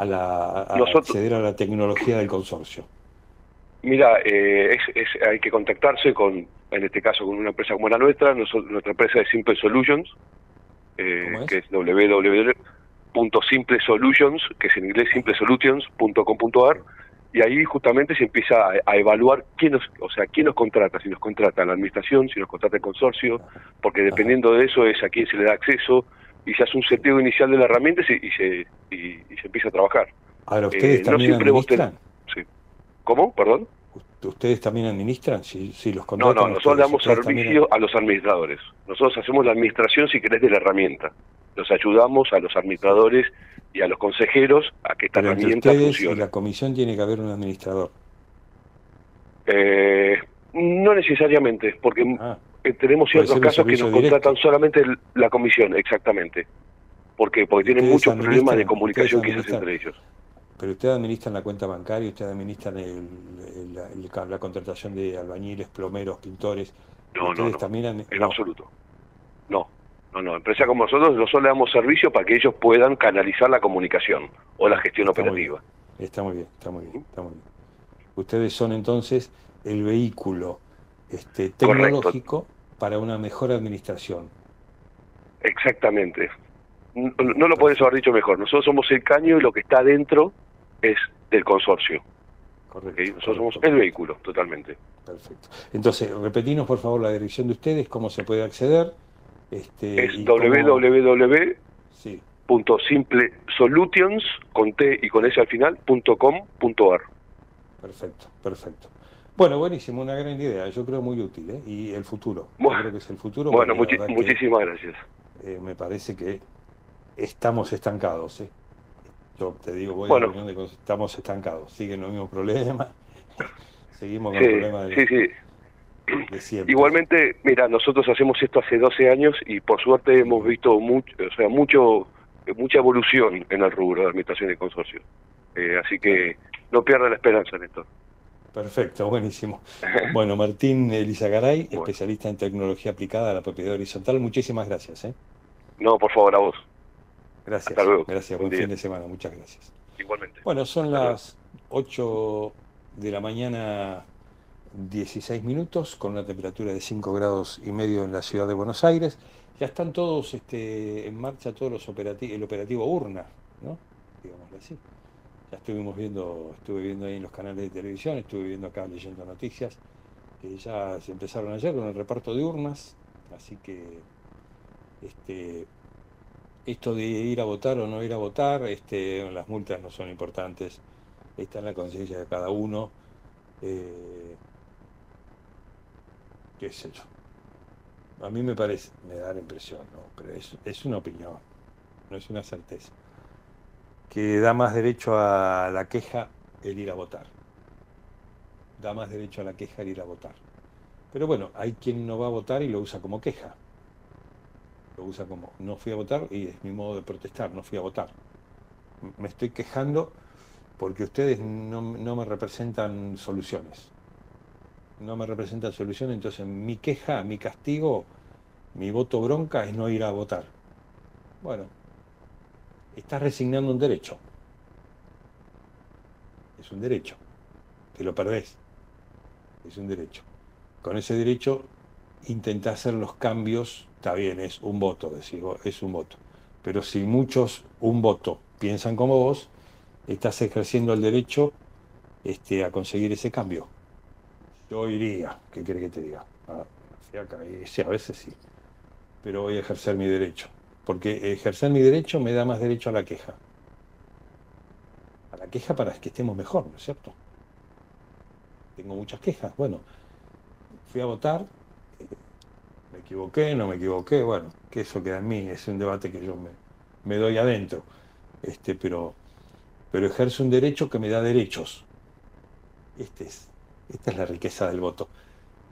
a la, a Nosotros- acceder a la tecnología del consorcio? Mira, eh, es, es- hay que contactarse con, en este caso, con una empresa como la nuestra. Nuestra empresa es Simple Solutions, eh, que es www.simplesolutions, que es en inglés simplesolutions.com.ar, y ahí justamente se empieza a, a evaluar quién nos, o sea, quién nos contrata, si nos contrata la administración, si nos contrata el consorcio, porque dependiendo de eso es a quién se le da acceso, y se hace un seteo inicial de la herramienta y se, y se, y- y se empieza a trabajar. Ahora, ¿ustedes Eh, no siempre vos administran? Sí. ¿Cómo? ¿Perdón? ¿Ustedes también administran? Si, si los No, contratan no, nosotros ustedes, damos ¿ustedes servicio a los administradores. Nosotros hacemos la administración, si querés, de la herramienta. Los ayudamos a los administradores y a los consejeros a que esta Pero entre herramienta ustedes y funcione. la comisión tiene que haber un administrador. Eh, no necesariamente, porque Ah. eh, tenemos ciertos casos que nos directo. contratan solamente la comisión, exactamente. porque porque tienen Ustedes muchos problemas de comunicación ustedes quizás entre ellos. Pero ustedes administran la cuenta bancaria, ustedes administran el- la, el- la contratación de albañiles, plomeros, pintores. No, no, también en absoluto. No, no, no. Empresas como nosotros nosotros le damos servicio para que ellos puedan canalizar la comunicación o la gestión Está muy operativa. Está muy bien, está muy bien, está muy bien. Ustedes son entonces el vehículo este, Correcto. tecnológico para una mejor administración. Exactamente. No, no lo puedes haber dicho mejor. Nosotros somos el caño y lo que está dentro es del consorcio. Nosotros somos el vehículo, totalmente. Perfecto. Entonces, repetinos por favor la dirección de ustedes, cómo se puede acceder. Este, Es y cómo- Sí. www.simplesolutions, con T y con S al final, punto com, punto ar. Perfecto, perfecto. Bueno, buenísimo, una gran idea, yo creo muy útil, ¿eh? Y el futuro, yo Bueno. creo que es el futuro. Bueno, que, muchísimas gracias. eh, me parece que estamos estancados, ¿eh? Yo te digo, voy Bueno. a la reunión de estamos estancados, siguen los mismos problemas, <laughs> seguimos con Sí, el problema de, sí, sí. de siempre. Igualmente, mira, nosotros hacemos esto hace 12 años y por suerte hemos visto mucho, o sea, mucho, mucha evolución en el rubro de administración y consorcio. Eh, así que no pierda la esperanza, Néstor. Perfecto, buenísimo. <laughs> Bueno, Martín Elizagaray, especialista en tecnología aplicada a la propiedad horizontal, muchísimas gracias. ¿eh? No, por favor, a vos. Gracias. Hasta luego. Gracias, Buen fin de semana, muchas gracias. Igualmente. Bueno, son las 8 de la mañana, 16 minutos, con una temperatura de 5 grados y medio en la ciudad de Buenos Aires. Ya están todos este, en marcha, todos los operativos, el operativo Urna, ¿no? Digámoslo así. Ya estuvimos viendo, estuve viendo ahí en los canales de televisión, estuve viendo acá leyendo noticias, que ya se empezaron ayer con el reparto de urnas, así que este, esto de ir a votar o no ir a votar, este, las multas no son importantes, está en la conciencia de cada uno. eh, qué sé yo. A mí me parece, me da la impresión, ¿no? pero es, es una opinión, no es una certeza, que da más derecho a la queja el ir a votar. Da más derecho a la queja el ir a votar. Pero bueno, hay quien no va a votar y lo usa como queja lo usa como no fui a votar y es mi modo de protestar, no fui a votar. Me estoy quejando porque ustedes no, no me representan soluciones. No me representan soluciones, entonces mi queja, mi castigo, mi voto bronca es no ir a votar. Bueno, estás resignando un derecho. Es un derecho. Te lo perdés. Es un derecho. Con ese derecho intenta hacer los cambios, está bien, es un voto, decís es un voto. Pero si muchos, un voto, piensan como vos, estás ejerciendo el derecho este, a conseguir ese cambio. Yo iría, ¿qué quiere que te diga? Ah, sí, a veces sí. Pero voy a ejercer mi derecho. Porque ejercer mi derecho me da más derecho a la queja. A la queja para que estemos mejor, ¿no es cierto? Tengo muchas quejas. Bueno, fui a votar, me equivoqué, no me equivoqué, bueno, que eso queda en mí, es un debate que yo me, me doy adentro, este, pero, pero ejerzo un derecho que me da derechos. Este es, esta es la riqueza del voto.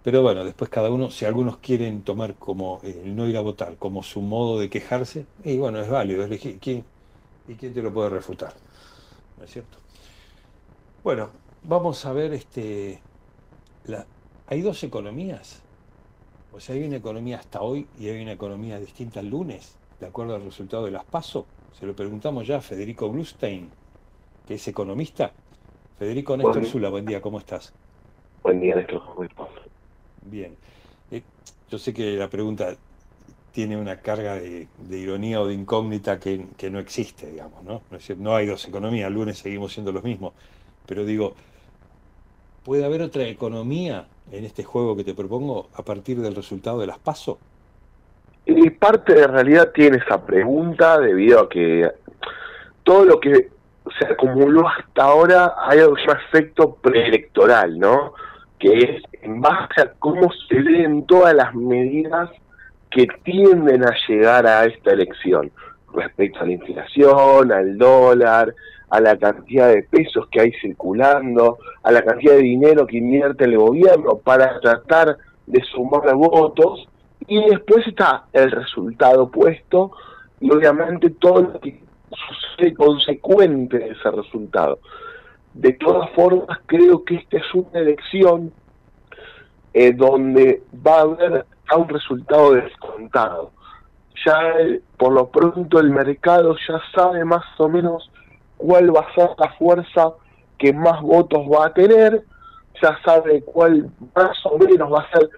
Pero bueno, después cada uno, si algunos quieren tomar como eh, el no ir a votar como su modo de quejarse, y bueno, es válido, es legi- ¿quién, ¿y quién te lo puede refutar? ¿No es cierto? Bueno, vamos a ver, este, hay dos economías. O sea, hay una economía hasta hoy y hay una economía distinta el lunes, de acuerdo al resultado de las PASO. Se lo preguntamos ya a Federico Blustein, que es economista. Federico Néstor Buen- Zula, buen día, ¿cómo estás? Buen día, Néstor. Bien. Eh, yo sé que la pregunta tiene una carga de, de ironía o de incógnita que, que no existe, digamos, ¿no? No, es decir, no hay dos economías, el lunes seguimos siendo los mismos. Pero digo, ¿puede haber otra economía en este juego que te propongo a partir del resultado de las PASO? Y parte de realidad tiene esa pregunta debido a que todo lo que se acumuló hasta ahora hay llama efecto preelectoral, ¿no? Que es en base a cómo se ven todas las medidas que tienden a llegar a esta elección respecto a la inflación, al dólar, a la cantidad de pesos que hay circulando, a la cantidad de dinero que invierte el gobierno para tratar de sumar votos y después está el resultado puesto y obviamente todo lo que sucede consecuente de ese resultado. De todas formas, creo que esta es una elección eh, donde va a haber a un resultado descontado. Ya eh, por lo pronto el mercado ya sabe más o menos cuál va a ser la fuerza que más votos va a tener, ya sabe cuál más o menos va a ser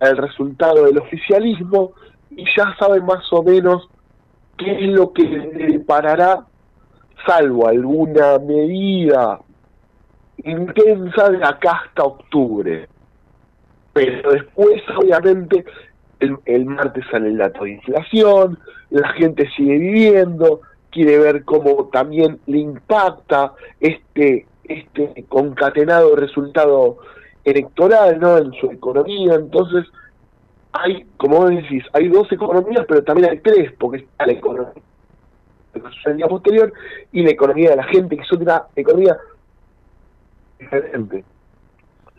el resultado del oficialismo y ya sabe más o menos qué es lo que le parará, salvo alguna medida intensa de acá hasta octubre. Pero después, obviamente, el, el martes sale el dato de inflación, la gente sigue viviendo, quiere ver cómo también le impacta este este concatenado resultado electoral no en su economía. Entonces hay como vos decís hay dos economías pero también hay tres porque está la economía día posterior y la economía de la gente que es otra economía diferente.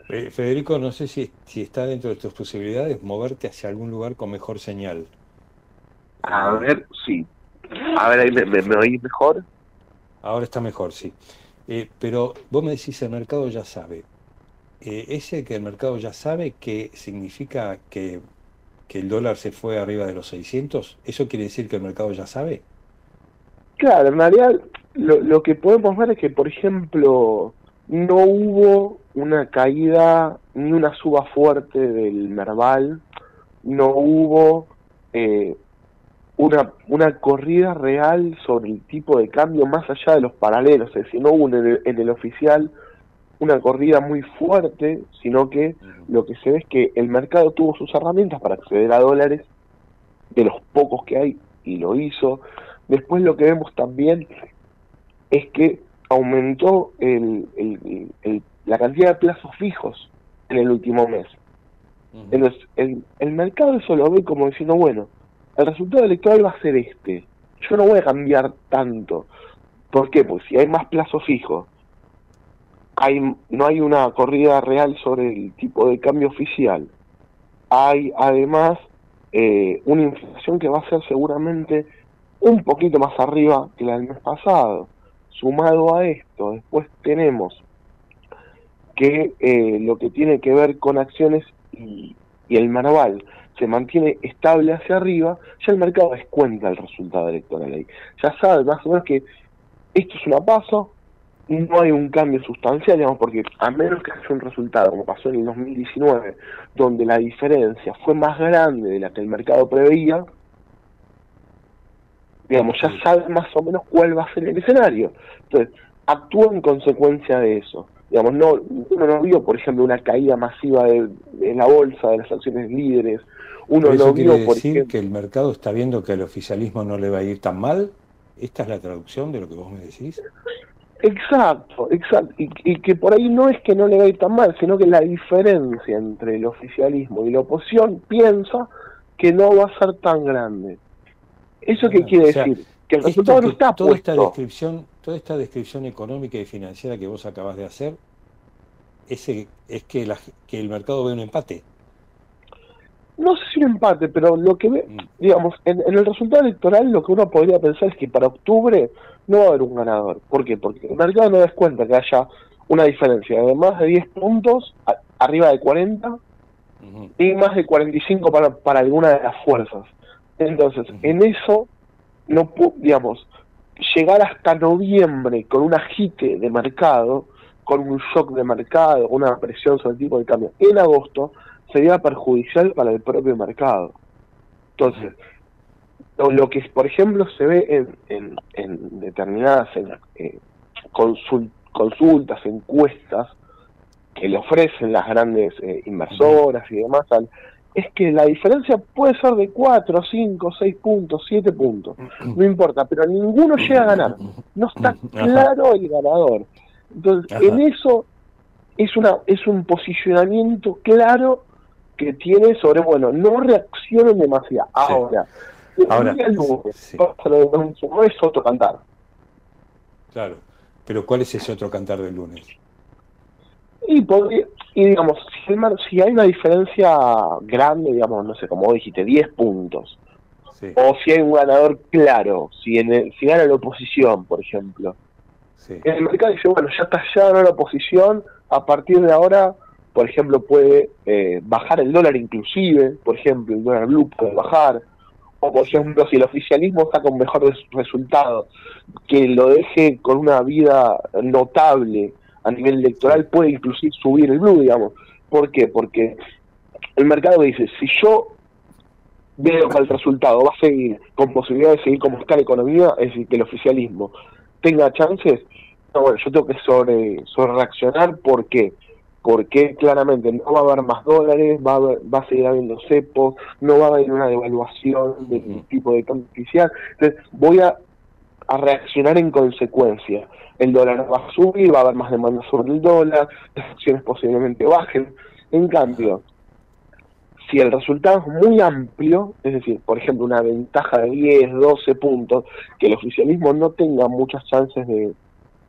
Eh, Federico, no sé si, si está dentro de tus posibilidades moverte hacia algún lugar con mejor señal. a ver sí a ver ahí me, me, me oís mejor Ahora está mejor, sí. Eh, pero vos me decís, el mercado ya sabe. Eh, ese que el mercado ya sabe, ¿qué significa que, que el dólar se fue arriba de los 600? ¿Eso quiere decir que el mercado ya sabe? Claro, en realidad lo, lo que podemos ver es que, por ejemplo, no hubo una caída ni una suba fuerte del Merval, no hubo eh, una, una corrida real sobre el tipo de cambio más allá de los paralelos, es decir, no hubo en el, en el oficial una corrida muy fuerte, sino que lo que se ve es que el mercado tuvo sus herramientas para acceder a dólares, de los pocos que hay, y lo hizo. Después lo que vemos también es que aumentó el, el- el- la cantidad de plazos fijos en el último mes. Entonces, el, el mercado eso lo ve como diciendo, bueno, el resultado electoral va a ser este. Yo no voy a cambiar tanto. ¿Por qué? Pues si hay más plazo fijo, hay, no hay una corrida real sobre el tipo de cambio oficial. Hay además eh, una inflación que va a ser seguramente un poquito más arriba que la del mes pasado. Sumado a esto, después tenemos que eh, lo que tiene que ver con acciones y, y el Marval se mantiene estable hacia arriba, ya el mercado descuenta el resultado electoral ahí. Ya sabe más o menos que esto es una paso, no hay un cambio sustancial, digamos, porque a menos que haya un resultado, como pasó en el 2019, donde la diferencia fue más grande de la que el mercado preveía, digamos, ya sabe más o menos cuál va a ser el escenario. Entonces, actúa en consecuencia de eso. Digamos, no, uno no vio, por ejemplo, una caída masiva de, la bolsa, de las acciones líderes. Uno ¿Pero no ¿Eso quiere vio, por decir ejemplo, que el mercado está viendo que al oficialismo no le va a ir tan mal? ¿Esta es la traducción de lo que vos me decís? Exacto, exacto. Y, y que por ahí no es que no le va a ir tan mal, sino que la diferencia entre el oficialismo y la oposición piensa que no va a ser tan grande. ¿Eso qué quiere O sea, decir? Que el esto resultado no está toda esta descripción, toda esta descripción económica y financiera que vos acabas de hacer, ese, es que, la- que el mercado ve un empate. No sé si un empate, pero lo que ve, Mm. digamos, en, en el resultado electoral lo que uno podría pensar es que para octubre no va a haber un ganador. ¿Por qué? Porque el mercado no descuenta que haya una diferencia de más de 10 puntos, a- arriba de 40, y más de 45 para, para alguna de las fuerzas. Entonces, en eso, no digamos, llegar hasta noviembre con un agite de mercado, con un shock de mercado, una presión sobre el tipo de cambio en agosto, sería perjudicial para el propio mercado. Entonces, lo, que, por ejemplo, se ve en, en, en determinadas eh, consul- consultas, encuestas, que le ofrecen las grandes eh, inversoras y demás, al- es que la diferencia puede ser de 4, 5, 6 puntos, 7 puntos, no importa, pero ninguno llega a ganar, no está claro el ganador. Entonces, Ajá. en eso es una es un posicionamiento claro que tiene sobre, bueno, no reaccionen demasiado. Ahora, Ahora, el lunes, no es otro cantar. Claro. Pero ¿cuál es ese otro cantar del lunes? Y, podría- y digamos, si, hay una diferencia grande, digamos, no sé, como dijiste, 10 puntos, o si hay un ganador claro, si, en el- si gana la oposición, por ejemplo. En el mercado dice, bueno, ya está, ya ganó la oposición, a partir de ahora, por ejemplo, puede eh, bajar el dólar inclusive, por ejemplo, el dólar blue puede bajar, o por ejemplo, si el oficialismo saca un mejor res- resultado, que lo deje con una vida notable a nivel electoral, puede inclusive subir el blue, digamos. ¿Por qué? Porque el mercado dice, si yo veo que el resultado va a seguir con posibilidad de seguir como está la economía, es decir, que el oficialismo tenga chances, no, bueno, yo tengo que sobre, sobre reaccionar, ¿por qué? Porque claramente no va a haber más dólares, va a, haber- va a seguir habiendo cepos, no va a haber una devaluación del tipo de cambio oficial, entonces voy a, a reaccionar en consecuencia. El dólar va a subir, va a haber más demanda sobre el dólar, las acciones posiblemente bajen. En cambio, si el resultado es muy amplio, es decir, por ejemplo, una ventaja de 10, 12 puntos, que el oficialismo no tenga muchas chances de,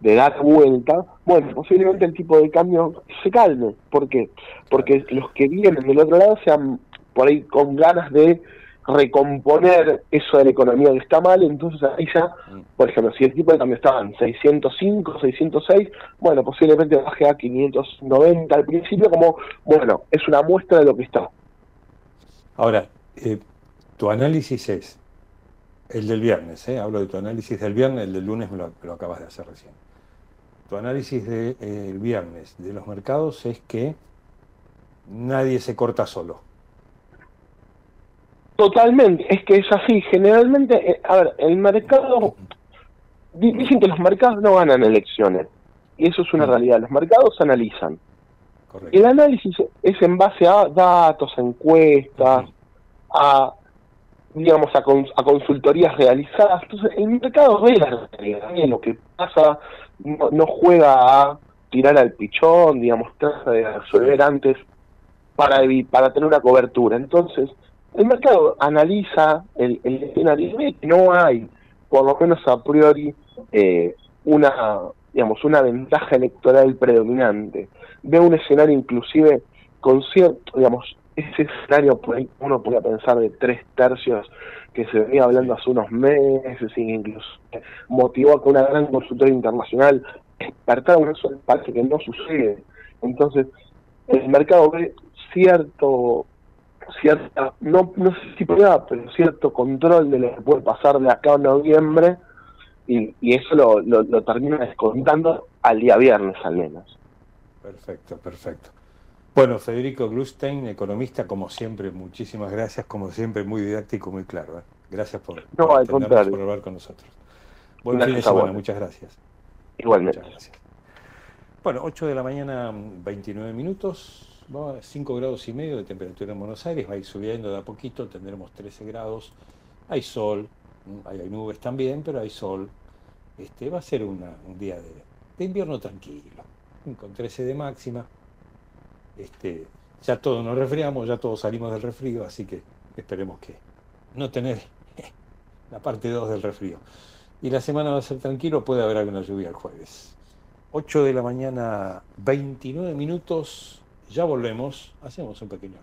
de dar vuelta, bueno, posiblemente el tipo de cambio se calme. ¿Por qué? Porque los que vienen del otro lado sean por ahí con ganas de recomponer eso de la economía que está mal, entonces ahí ya, por ejemplo, si el tipo de cambio estaba en 605, 606, bueno, posiblemente baje a 590 al principio, como, bueno, es una muestra de lo que está. Ahora, eh, tu análisis es el del viernes, ¿eh? hablo de tu análisis del viernes, el del lunes me lo, me lo acabas de hacer recién. Tu análisis del viernes de los mercados es que nadie se corta solo. Totalmente, es que es así. Generalmente, eh, a ver, el mercado. di- Dicen que los mercados no ganan elecciones. Y eso es una realidad. Los mercados analizan. El análisis es en base a datos, a encuestas, a digamos a, cons- a consultorías realizadas. Entonces, el mercado ve la realidad, ve lo que pasa, no, no juega a tirar al pichón, digamos, trata de resolver antes para, para tener una cobertura. Entonces, el mercado analiza el, escenario y ve que no hay, por lo menos a priori, eh, una digamos una ventaja electoral predominante. Ve un escenario inclusive con cierto, digamos, ese escenario por ahí uno podría pensar de tres tercios que se venía hablando hace unos meses, incluso motivó a que una gran consultora internacional despertara un eso parece que no sucede. Entonces, el mercado ve cierto cierta, no, no sé si prueba, pero cierto control de lo que puede pasar de acá a noviembre y, y eso lo, lo, lo termina descontando al día viernes al menos. Perfecto, perfecto. Bueno, Federico Glustein, economista, como siempre, muchísimas gracias, como siempre, muy didáctico, muy claro. ¿eh? Gracias por, No, por por hablar con nosotros. Buen Gracias fin de semana, muchas gracias. Igualmente. Muchas gracias. Bueno, 8 de la mañana, 29 minutos, va a 5 grados y medio de temperatura en Buenos Aires, va a ir subiendo de a poquito, tendremos 13 grados, hay sol, mm, hay, nubes también, pero hay sol. Este, va a ser un día de, de invierno tranquilo, con 13 de máxima. Este, ya todos nos resfriamos, ya todos salimos del resfrío, así que esperemos que no tener <laughs> la parte 2 del resfrío. Y la semana va a ser tranquilo, puede haber alguna lluvia el jueves. 8 de la mañana, 29 minutos, ya volvemos, hacemos un pequeño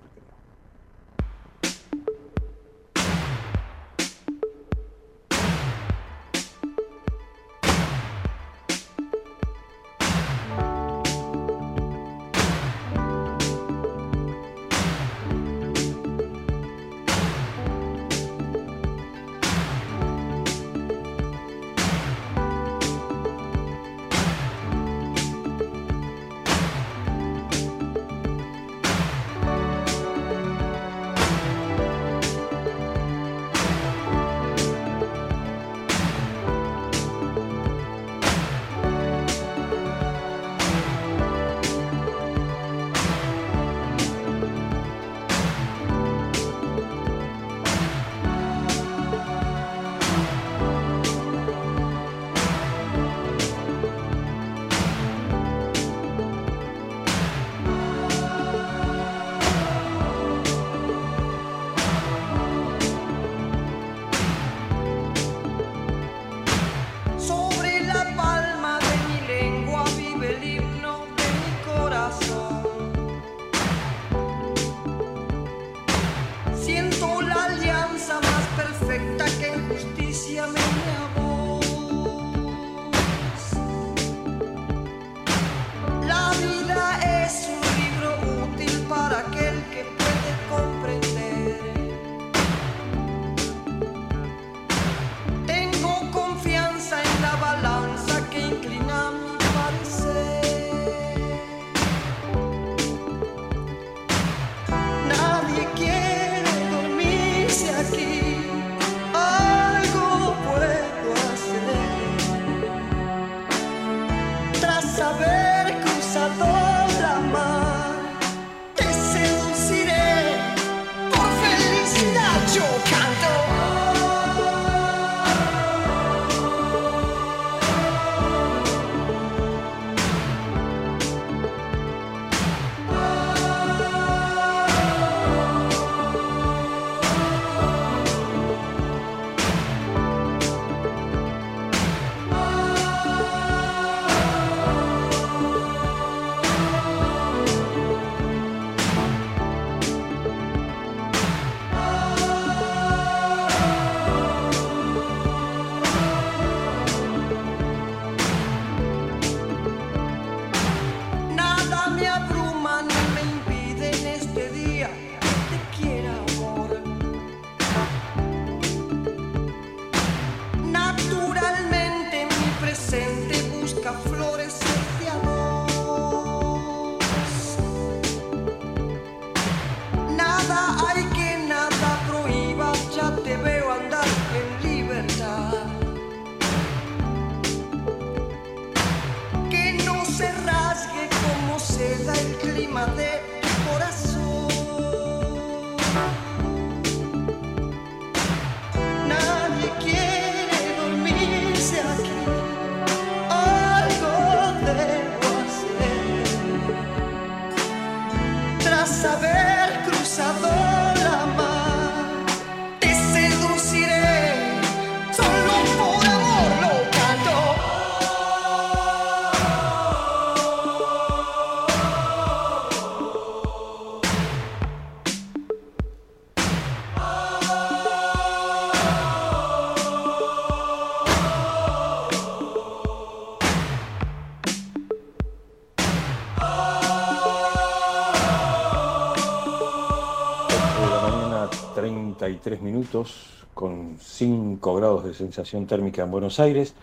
33 minutos, con 5 grados de sensación térmica en Buenos Aires.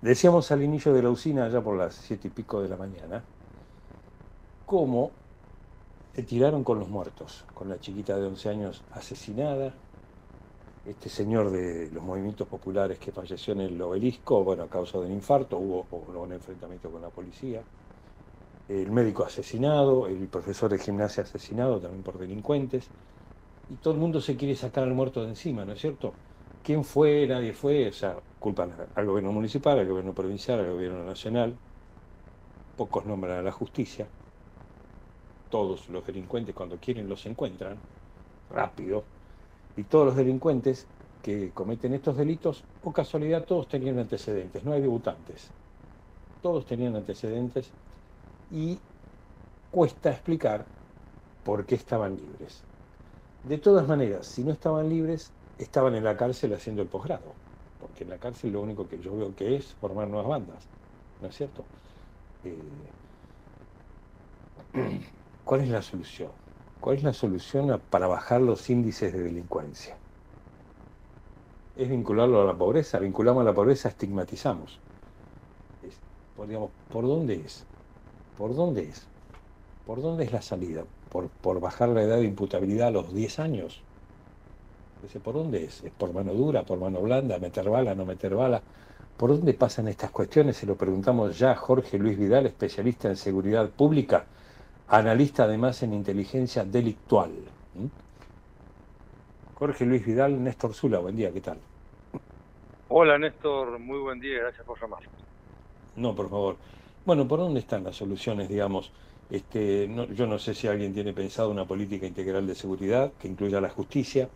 Decíamos al inicio de la usina, allá por las 7 y pico de la mañana, cómo se tiraron con los muertos, con la chiquita de 11 años asesinada, este señor de los movimientos populares que falleció en el obelisco, bueno, a causa de un infarto, hubo un enfrentamiento con la policía, el médico asesinado, el profesor de gimnasia asesinado también por delincuentes, y todo el mundo se quiere sacar al muerto de encima, ¿no es cierto? ¿Quién fue? Nadie fue, o sea, culpan al gobierno municipal, al gobierno provincial, al gobierno nacional, pocos nombran a la justicia, todos los delincuentes cuando quieren los encuentran, rápido, y todos los delincuentes que cometen estos delitos, por casualidad todos tenían antecedentes, no hay debutantes, todos tenían antecedentes y cuesta explicar por qué estaban libres. De todas maneras, si no estaban libres, estaban en la cárcel haciendo el posgrado, porque en la cárcel lo único que yo veo que es formar nuevas bandas, ¿no es cierto? Eh, <clears throat> ¿Cuál es la solución? ¿Cuál es la solución para bajar los índices de delincuencia? Es vincularlo a la pobreza, vinculamos a la pobreza, estigmatizamos. ¿por dónde es? ¿Por dónde es? ¿Por dónde es la salida? ¿Por, por bajar la edad de imputabilidad a los 10 años? Dice, ¿por dónde es? ¿Es por mano dura, por mano blanda, meter bala, no meter bala? ¿Por dónde pasan estas cuestiones? Se lo preguntamos ya a Jorge Luis Vidal, especialista en seguridad pública, analista además en inteligencia delictual. ¿Mm? Jorge Luis Vidal, Néstor Zula, buen día, ¿qué tal? Hola Néstor, muy buen día, gracias por llamar. No, por favor. Bueno, ¿por dónde están las soluciones, digamos? Este, no- yo no sé si alguien tiene pensado una política integral de seguridad que incluya la justicia,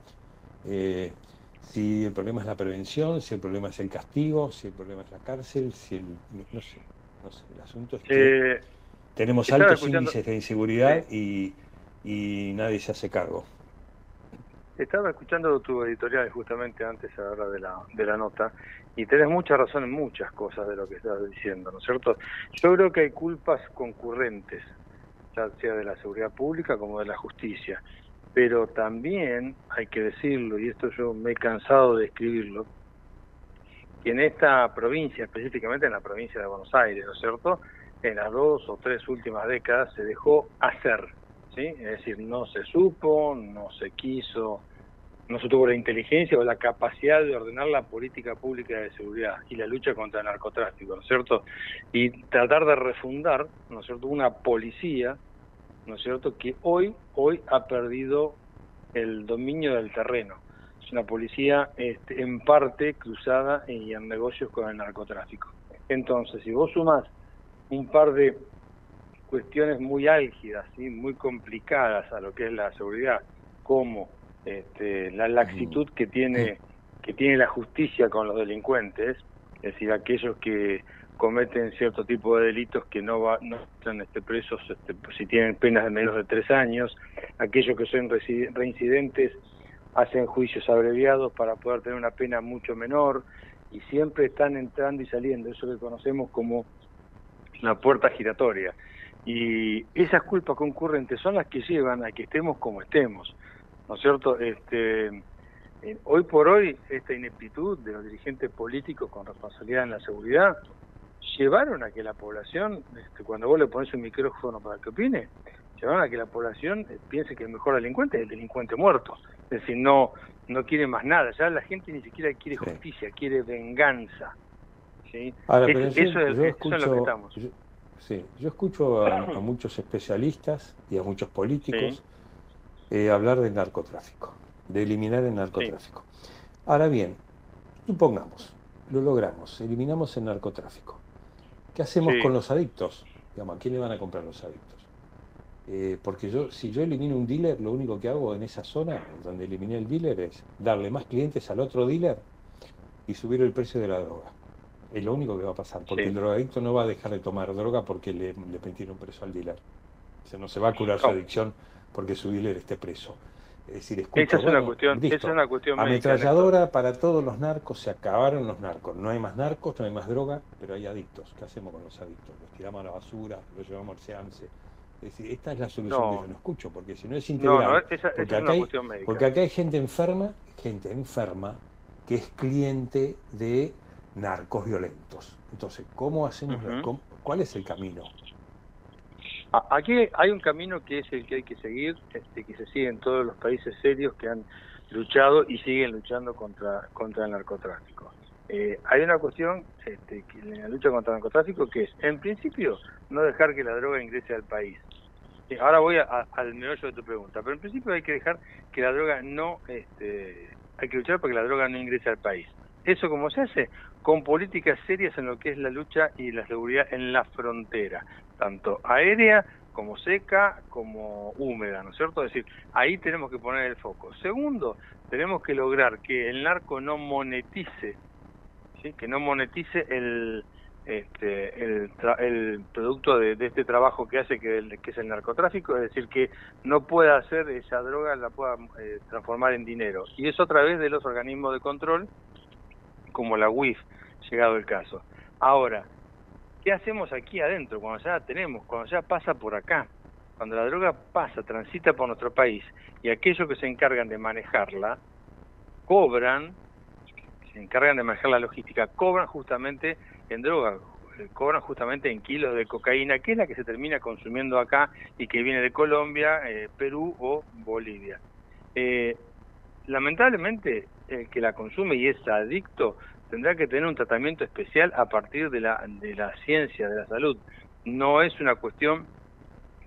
eh, si el problema es la prevención, si el problema es el castigo, si el problema es la cárcel, si el, no sé, no sé. El asunto es que Eh, tenemos altos escuchando- índices de inseguridad y, y nadie se hace cargo. Estaba escuchando tu editorial justamente antes ahora de la, de la nota y tenés mucha razón en muchas cosas de lo que estás diciendo, ¿no es cierto? Yo creo que hay culpas concurrentes, sea de la seguridad pública como de la justicia, pero también hay que decirlo, y esto yo me he cansado de escribirlo, que en esta provincia, específicamente en la provincia de Buenos Aires, ¿no es cierto? En las dos o tres últimas décadas se dejó hacer, ¿sí? Es decir, no se supo, no se quiso, no se tuvo la inteligencia o la capacidad de ordenar la política pública de seguridad y la lucha contra el narcotráfico, ¿no es cierto? Y tratar de refundar, ¿no es cierto?, una policía, ¿no es cierto?, que hoy, hoy ha perdido el dominio del terreno. Es una policía este, en parte cruzada y en negocios con el narcotráfico. Entonces, si vos sumás un par de cuestiones muy álgidas, ¿sí? muy complicadas a lo que es la seguridad, como este, la laxitud que tiene que tiene la justicia con los delincuentes, es decir, aquellos que cometen cierto tipo de delitos que no va, no están este, presos este, si tienen penas de menos de tres años, aquellos que son reincidentes hacen juicios abreviados para poder tener una pena mucho menor y siempre están entrando y saliendo, eso que conocemos como la puerta giratoria. Y esas culpas concurrentes son las que llevan a que estemos como estemos, ¿no es cierto? Este, eh, hoy por hoy, esta ineptitud de los dirigentes políticos con responsabilidad en la seguridad llevaron a que la población, este, cuando vos le pones un micrófono para que opine, llevaron a que la población eh, piense que el mejor delincuente es el delincuente muerto. Es decir, no, no quiere más nada. Ya la gente ni siquiera quiere justicia, quiere venganza. ¿sí? Ahora, Es- eso, es, yo eso es lo que estamos. yo- sí. Yo escucho a, a muchos especialistas y a muchos políticos eh, hablar del narcotráfico, de eliminar el narcotráfico. Ahora bien, supongamos, lo logramos, eliminamos el narcotráfico. ¿Qué hacemos Sí. con los adictos? Digamos, ¿a quién le van a comprar los adictos? Eh, porque yo, si yo elimino un dealer, lo único que hago en esa zona donde eliminé el dealer es darle más clientes al otro dealer y subir el precio de la droga. Es lo único que va a pasar, porque Sí. el drogadicto no va a dejar de tomar droga porque le, le metieron preso al dealer. O sea, no se va a curar su adicción porque su dealer esté preso. Es decir, escucho, Esa es una cuestión, listo, esa es una cuestión médica, Ametralladora para todos los narcos, se acabaron los narcos. No hay más narcos, no hay más droga, pero hay adictos. ¿Qué hacemos con los adictos? Los tiramos a la basura, los llevamos al seance. Es decir, esta es la solución No. que yo no escucho, porque si no es No, integral. no, esa- esa porque, es acá una hay, cuestión médica. porque acá hay gente enferma, gente enferma, que es cliente de narcos violentos. Entonces, ¿cómo hacemos? Ujú. cómo- ¿Cuál es el camino? Aquí hay un camino que es el que hay que seguir, este, que se sigue en todos los países serios que han luchado y siguen luchando contra, el narcotráfico. Eh, hay una cuestión este, en la lucha contra el narcotráfico que es, en principio, no dejar que la droga ingrese al país. Sí, ahora voy a- al meollo de tu pregunta, pero en principio hay que dejar que la droga no, este, hay que luchar para que la droga no ingrese al país. ¿Eso cómo se hace? Con políticas serias en lo que es la lucha y la seguridad en la frontera, tanto aérea como seca como húmeda, ¿no es cierto? Es decir, ahí tenemos que poner el foco. Segundo, tenemos que lograr que el narco no monetice, que no monetice el, este, el, el producto de, este trabajo que hace, que es el narcotráfico, es decir, que no pueda hacer esa droga, la pueda eh, transformar en dinero. Y eso a través de los organismos de control, como la UIF, llegado el caso. Ahora, ¿qué hacemos aquí adentro cuando ya la tenemos, cuando ya pasa por acá? Cuando la droga pasa, transita por nuestro país y aquellos que se encargan de manejarla cobran, se encargan de manejar la logística, cobran justamente en droga, eh, cobran justamente en kilos de cocaína, que es la que se termina consumiendo acá y que viene de Colombia, eh, Perú o Bolivia. Eh, lamentablemente, el que la consume y es adicto tendrá que tener un tratamiento especial a partir de la, de la ciencia, de la salud. No es una cuestión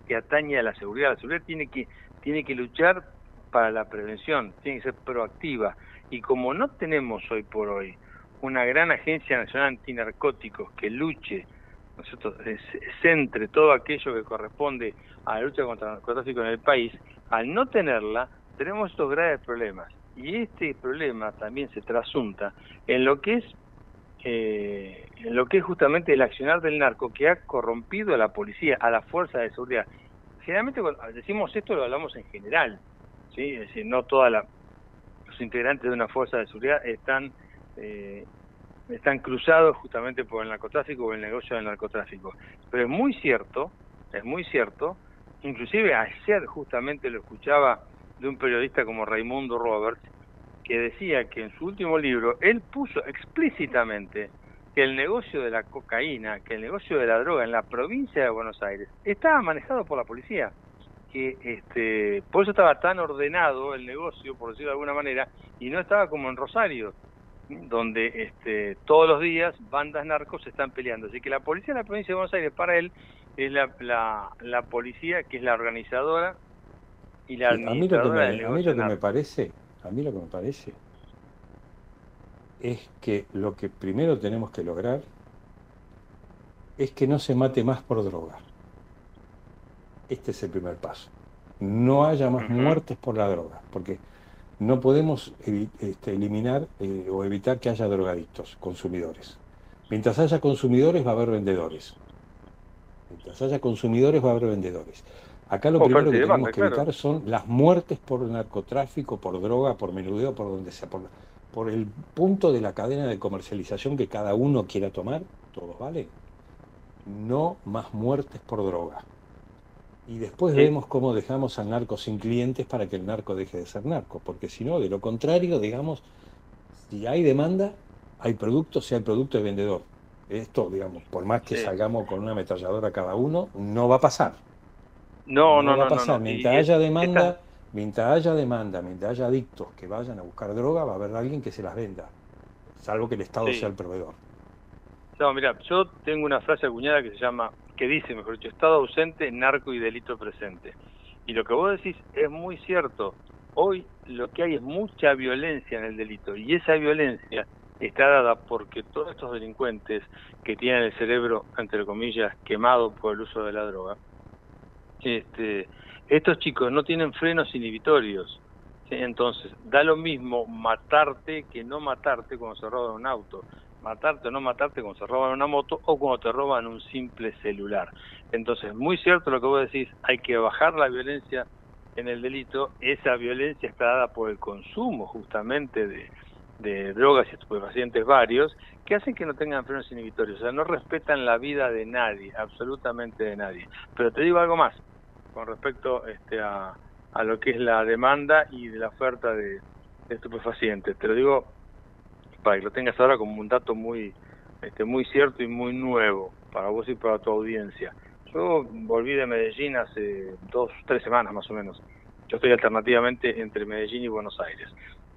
que atañe a la seguridad. La seguridad tiene que, tiene que luchar para la prevención, tiene que ser proactiva. Y como no tenemos hoy por hoy una gran agencia nacional antinarcóticos que luche, ¿no es cierto?, se- centre todo aquello que corresponde a la lucha contra el narcotráfico en el país, al no tenerla, tenemos estos graves problemas. Y este problema también se trasunta en lo que es eh, en lo que es justamente el accionar del narco que ha corrompido a la policía, a la fuerza de seguridad. Generalmente cuando decimos esto lo hablamos en general, ¿sí? es decir, no todos los integrantes de una fuerza de seguridad están eh, están cruzados justamente por el narcotráfico o el negocio del narcotráfico. Pero es muy cierto, es muy cierto, inclusive ayer justamente lo escuchaba de un periodista como Raimundo Roberts, que decía que en su último libro él puso explícitamente que el negocio de la cocaína, que el negocio de la droga en la provincia de Buenos Aires estaba manejado por la policía, que este, por eso estaba tan ordenado el negocio, por decirlo de alguna manera, y no estaba como en Rosario, donde este, todos los días bandas narcos se están peleando. Así que la policía de la provincia de Buenos Aires para él es la, la, la policía que es la organizadora y la Sí, a mí lo que me, a mí negocio lo que me narco. parece, a mí lo que me parece es que lo que primero tenemos que lograr es que no se mate más por droga. Este es el primer paso. No haya más muertes por la droga, porque no podemos este, eliminar eh, o evitar que haya drogadictos, consumidores. Mientras haya consumidores va a haber vendedores. Mientras haya consumidores va a haber vendedores. Acá lo primero que tenemos que evitar son las muertes por narcotráfico, por droga, por menudeo, por donde sea, por, por el punto de la cadena de comercialización que cada uno quiera tomar, todo vale. No más muertes por droga. Y después Sí. vemos cómo dejamos al narco sin clientes para que el narco deje de ser narco, porque si no, de lo contrario, digamos, si hay demanda, hay producto, si hay producto de vendedor. Esto, digamos, por más que Sí. salgamos con una ametralladora cada uno, no va a pasar. No, no, va no, a no, pasar. no. Mientras Y haya demanda, esta- mientras haya demanda, mientras haya adictos que vayan a buscar droga, va a haber alguien que se las venda, salvo que el Estado Sí. sea el proveedor. No, mira, yo tengo una frase acuñada que se llama que dice, mejor dicho, Estado ausente, narco y delito presente. Y lo que vos decís es muy cierto. Hoy lo que hay es mucha violencia en el delito y esa violencia está dada porque todos estos delincuentes que tienen el cerebro, entre comillas, quemado por el uso de la droga, este, estos chicos no tienen frenos inhibitorios. Entonces, da lo mismo matarte que no matarte cuando se roban un auto. Matarte o no matarte cuando se roban una moto o cuando te roban un simple celular. Entonces, muy cierto lo que vos decís, hay que bajar la violencia en el delito. Esa violencia está dada por el consumo justamente de, de drogas y estupefacientes varios que hacen que no tengan frenos inhibitorios. O sea, no respetan la vida de nadie, absolutamente de nadie. Pero te digo algo más con respecto este, a, a lo que es la demanda y de la oferta de, de estupefacientes. Te lo digo para que lo tengas ahora como un dato muy este, muy cierto y muy nuevo para vos y para tu audiencia. Yo volví de Medellín hace dos, tres semanas más o menos. Yo estoy alternativamente entre Medellín y Buenos Aires,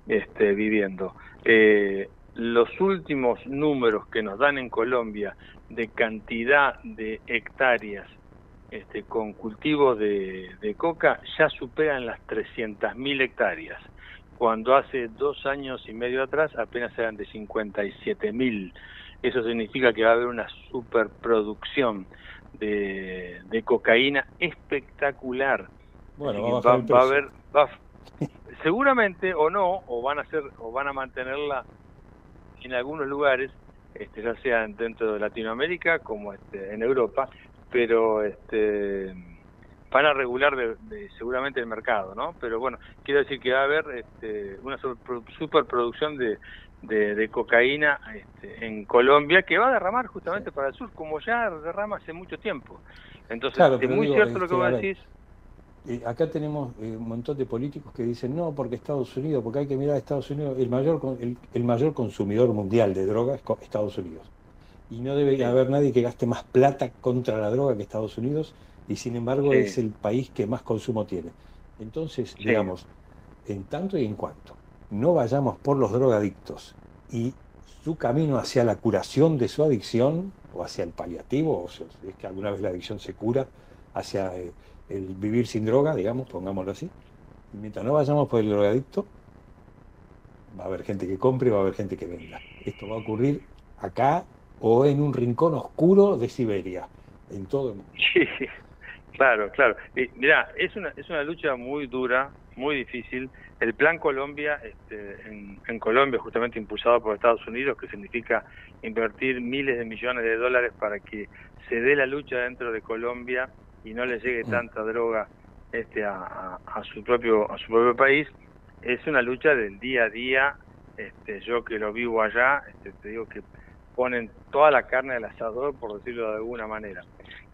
este, viviendo. Eh, los últimos números que nos dan en Colombia de cantidad de hectáreas este, con cultivos de, de coca ya superan las 300.000 hectáreas, cuando hace dos años y medio atrás apenas eran de 57.000. Eso significa que va a haber una superproducción de, de cocaína espectacular. Bueno, va va a haber, va seguramente o no, o van a hacer, o van a mantenerla en algunos lugares, este, ya sea dentro de Latinoamérica como este, en Europa, pero este, van a regular de- de- seguramente el mercado, ¿no? Pero bueno, quiero decir que va a haber este, una superpro- superproducción de, de, de cocaína este, en Colombia que va a derramar justamente para el sur, como ya derrama hace mucho tiempo. Entonces, Claro, es muy digo, cierto lo que este, vos ver, decís. Eh, acá tenemos eh, un montón de políticos que dicen no, porque Estados Unidos, porque hay que mirar a Estados Unidos, el mayor, el, el mayor consumidor mundial de droga es Estados Unidos. Y no debe haber nadie que gaste más plata contra la droga que Estados Unidos, y sin embargo Sí. es el país que más consumo tiene. Entonces, Sí. digamos, en tanto y en cuanto no vayamos por los drogadictos y su camino hacia la curación de su adicción, o hacia el paliativo, o sea, es que alguna vez la adicción se cura, hacia eh, el vivir sin droga, digamos, pongámoslo así. Mientras no vayamos por el drogadicto, va a haber gente que compre y va a haber gente que venda. Esto va a ocurrir acá o en un rincón oscuro de Siberia, en todo el mundo. Sí, claro, claro. Y mirá, es una, es una lucha muy dura, muy difícil. El Plan Colombia, este, en Colombia, justamente impulsado por Estados Unidos, que significa invertir miles de millones de dólares para que se dé la lucha dentro de Colombia y no le llegue tanta droga este, a, a- a su propio a su propio país, es una lucha del día a día. Este, yo que lo vivo allá, este, te digo que ponen toda la carne al asador, por decirlo de alguna manera.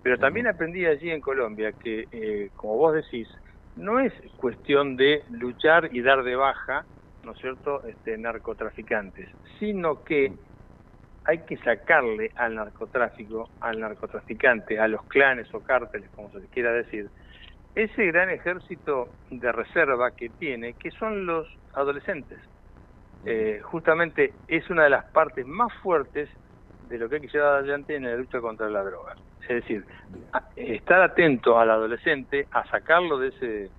Pero también aprendí allí en Colombia que, eh, como vos decís, no es cuestión de luchar y dar de baja, ¿no es cierto?, este, narcotraficantes, sino que hay que sacarle al narcotráfico, al narcotraficante, a los clanes o cárteles, como se les quiera decir, ese gran ejército de reserva que tiene, que son los adolescentes. Eh, justamente es una de las partes más fuertes de lo que hay que llevar adelante en la lucha contra la droga. Es decir, estar atento al adolescente, a sacarlo de ese,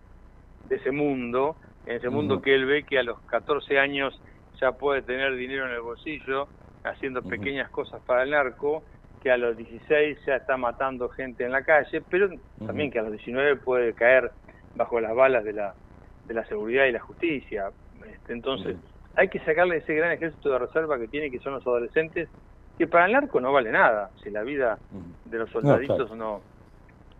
de ese mundo, en ese mundo que él ve que a los 14 años ya puede tener dinero en el bolsillo, haciendo pequeñas cosas para el narco, que a los 16 ya está matando gente en la calle, pero también que a los 19 puede caer bajo las balas de la, de la seguridad y la justicia. Este, entonces, hay que sacarle ese gran ejército de reserva que tiene, que son los adolescentes, que para el narco no vale nada, si la vida de los soldaditos claro. no,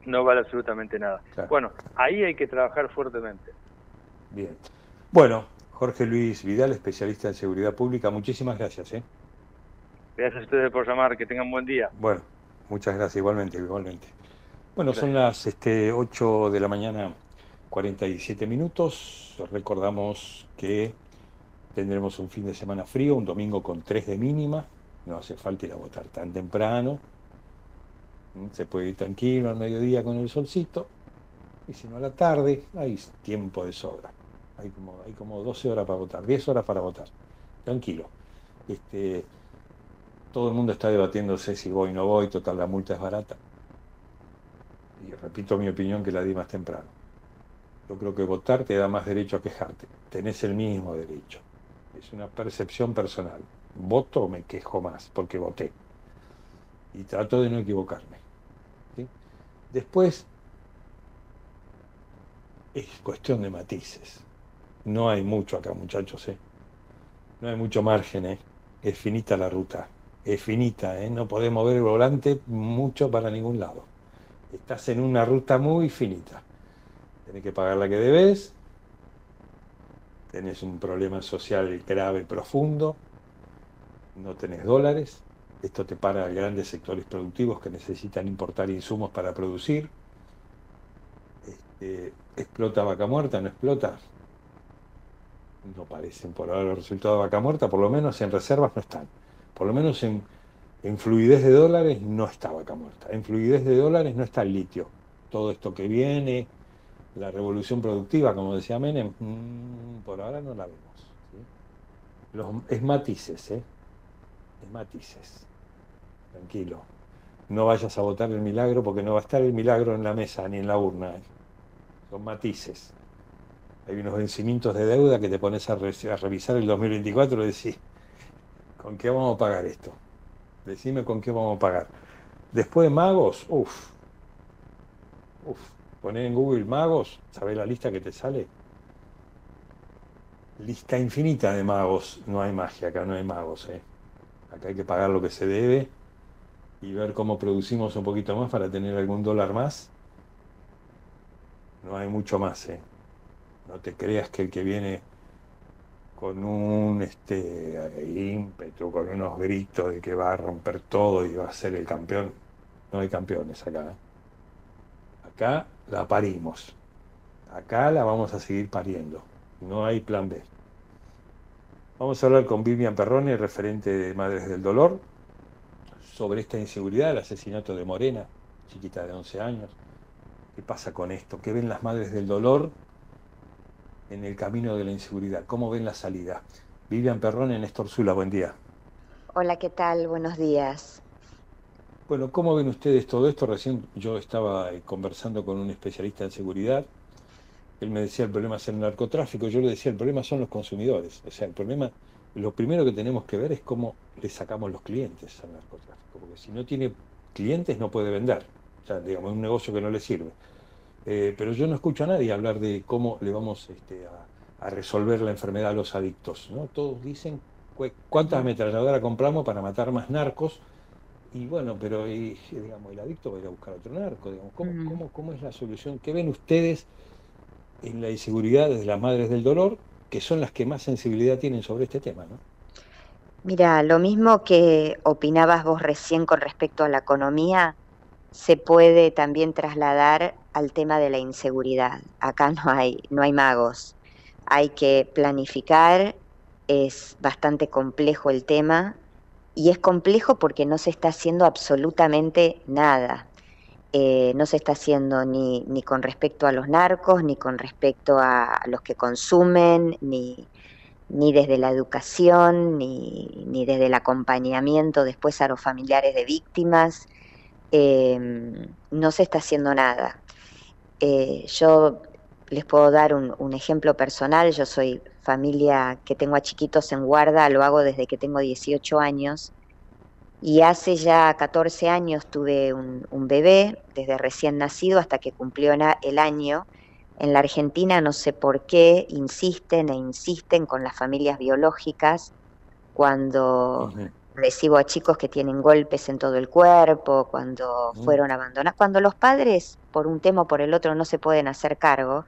no vale absolutamente nada. Bueno, ahí hay que trabajar fuertemente. Bien. Bueno, Jorge Luis Vidal, especialista en seguridad pública, muchísimas gracias. ¿eh? Gracias a ustedes por llamar, que tengan buen día. Bueno, muchas gracias, igualmente, igualmente. Bueno, son las este, 8 de la mañana, 47 minutos. Recordamos que tendremos un fin de semana frío, un domingo con 3 de mínima. No hace falta ir a votar tan temprano. Mm, Se puede ir tranquilo al mediodía con el solcito. Y si no a la tarde, hay tiempo de sobra. Hay como, hay como 12 horas para votar, 10 horas para votar. Tranquilo. Este, todo el mundo está debatiéndose si voy o no voy, total la multa es barata. y repito mi opinión que la di más temprano. Yo creo que votar te da más derecho a quejarte. Tenés el mismo derecho. Es una percepción personal. Voto me quejo más porque voté. Y trato de no equivocarme. Después es cuestión de matices. No hay mucho acá, muchachos. ¿eh? No hay mucho margen. ¿eh? Es finita la ruta. Es finita. ¿eh? No podés mover el volante mucho para ningún lado. Estás en una ruta muy finita. Tenés que pagar la que debes. Tenés un problema social grave, profundo. No tenés dólares. Esto te para grandes sectores productivos que necesitan importar insumos para producir. Este, ¿Explota vaca muerta? ¿No explota? No parecen por ahora los resultados de vaca muerta, por lo menos en reservas no están. Por lo menos en, fluidez de dólares no está vaca muerta. En fluidez de dólares no está el litio. Todo esto que viene, la revolución productiva, como decía Menem, mm, por ahora no la vemos. Los, es matices, ¿eh? Es matices. Tranquilo. No vayas a votar el milagro porque no va a estar el milagro en la mesa ni en la urna. ¿eh? Son matices. Hay unos vencimientos de deuda que te pones a, a revisar el 2024 y decís, ¿con qué vamos a pagar esto? Decime con qué vamos a pagar. Después de magos, uff. Uff. Poner en Google magos, ¿sabés la lista que te sale? Lista infinita de magos. No hay magia, acá no hay magos. ¿eh? Acá hay que pagar lo que se debe y ver cómo producimos un poquito más para tener algún dólar más. No hay mucho más. ¿eh? No te creas que el que viene con un este, ímpetu, con unos gritos de que va a romper todo y va a ser el campeón. No hay campeones acá. ¿eh? Acá la parimos. Acá la vamos a seguir pariendo. No hay plan B. Vamos a hablar con Vivian Perrone, referente de Madres del Dolor, sobre esta inseguridad, el asesinato de Morena, chiquita de 11 años. ¿Qué pasa con esto? ¿Qué ven las Madres del Dolor en el camino de la inseguridad? ¿Cómo ven la salida? Vivian Perrone, Néstor Zula, buen día. Hola, ¿qué tal? Buenos días. Bueno, ¿cómo ven ustedes todo esto? Recién yo estaba eh, conversando con un especialista en seguridad. Él me decía el problema es el narcotráfico. Yo le decía el problema son los consumidores. O sea, el problema, lo primero que tenemos que ver es cómo le sacamos los clientes al narcotráfico. Porque si no tiene clientes no puede vender. O sea, digamos, es un negocio que no le sirve. Eh, pero yo no escucho a nadie hablar de cómo le vamos este, a, a, resolver la enfermedad a los adictos. ¿no? Todos dicen cu cuántas ametralladoras compramos para matar más narcos y bueno, pero y, digamos, el adicto va a ir a buscar otro narco. Digamos. ¿Cómo, mm. cómo, ¿Cómo es la solución? ¿Qué ven ustedes en la inseguridad de las madres del dolor, que son las que más sensibilidad tienen sobre este tema? ¿no? Mira, lo mismo que opinabas vos recién con respecto a la economía, se puede también trasladar al tema de la inseguridad. Acá no hay, no hay magos. Hay que planificar, es bastante complejo el tema, y es complejo porque no se está haciendo absolutamente nada. Eh, no se está haciendo ni, ni, con respecto a los narcos, ni con respecto a los que consumen, ni, ni desde la educación, ni, ni, desde el acompañamiento después a los familiares de víctimas. Eh, no se está haciendo nada. Eh, yo les puedo dar un, un, ejemplo personal, yo soy familia que tengo a chiquitos en guarda, lo hago desde que tengo 18 años y hace ya 14 años tuve un, un bebé, desde recién nacido hasta que cumplió el año. En la Argentina no sé por qué insisten e insisten con las familias biológicas cuando uh -huh. recibo a chicos que tienen golpes en todo el cuerpo, cuando uh -huh. fueron abandonados, cuando los padres por un tema o por el otro no se pueden hacer cargo.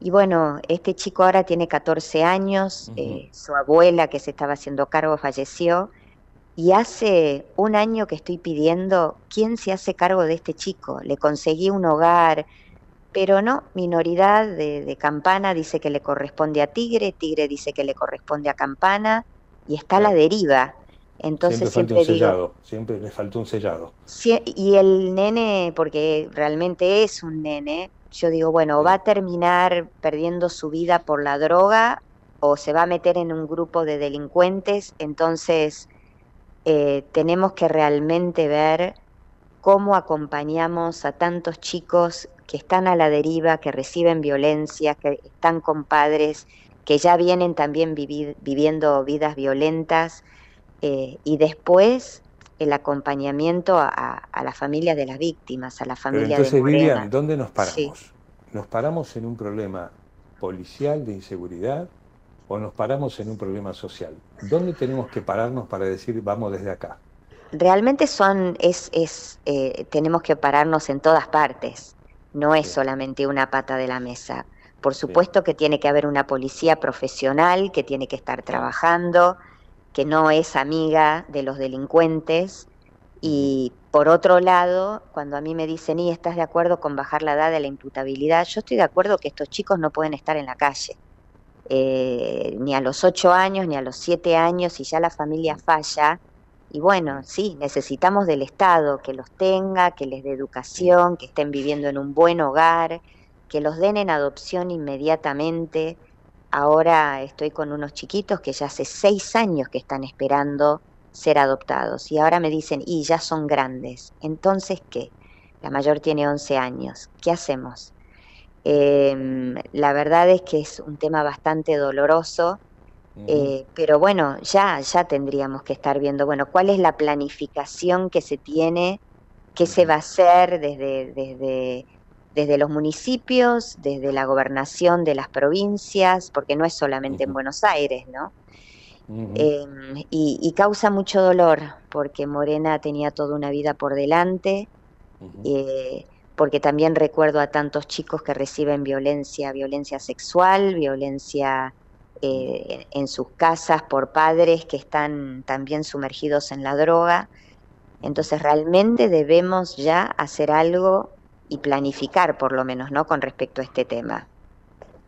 Y bueno, este chico ahora tiene 14 años, uh -huh. eh, su abuela que se estaba haciendo cargo falleció y hace un año que estoy pidiendo quién se hace cargo de este chico. Le conseguí un hogar, pero no, minoridad de, de, Campana dice que le corresponde a Tigre, Tigre dice que le corresponde a Campana y está a la deriva. Entonces siempre, siempre un digo, sellado, siempre le faltó un sellado. Si, y el nene, porque realmente es un nene, yo digo, bueno, va a terminar perdiendo su vida por la droga o se va a meter en un grupo de delincuentes, entonces eh, tenemos que realmente ver cómo acompañamos a tantos chicos que están a la deriva, que reciben violencia, que están con padres que ya vienen también vivi- viviendo vidas violentas eh, y después el acompañamiento a, a- a la familia de las víctimas, a la Pero familia entonces, de Morena. Vivian, ¿dónde nos paramos? Sí. ¿Nos paramos en un problema policial de inseguridad o nos paramos en un problema social? ¿Dónde tenemos que pararnos para decir vamos desde acá? Realmente son, es, es, eh, tenemos que pararnos en todas partes. No es solamente una pata de la mesa. Por supuesto que tiene que haber una policía profesional que tiene que estar trabajando, que no es amiga de los delincuentes. Y por otro lado, cuando a mí me dicen, ¿y estás de acuerdo con bajar la edad de la imputabilidad? Yo estoy de acuerdo que estos chicos no pueden estar en la calle. Eh, ni a los ocho años, ni a los siete años, y ya la familia falla. Y bueno, sí, necesitamos del Estado que los tenga, que les dé educación, que estén viviendo en un buen hogar, que los den en adopción inmediatamente. Ahora estoy con unos chiquitos que ya hace seis años que están esperando ser adoptados y ahora me dicen, y ya son grandes. Entonces, ¿qué? La mayor tiene 11 años. ¿Qué hacemos? Em, la verdad es que es un tema bastante doloroso, eh, pero bueno, ya, ya tendríamos que estar viendo, bueno, cuál es la planificación que se tiene, qué se va a hacer desde, desde, desde los municipios, desde la gobernación de las provincias, porque no es solamente en Buenos Aires, ¿no? Eh, y, y causa mucho dolor, porque Morena tenía toda una vida por delante, eh, porque también recuerdo a tantos chicos que reciben violencia, violencia sexual, violencia eh, en sus casas por padres que están también sumergidos en la droga. Entonces realmente debemos ya hacer algo y planificar por lo menos, ¿no? Con respecto a este tema.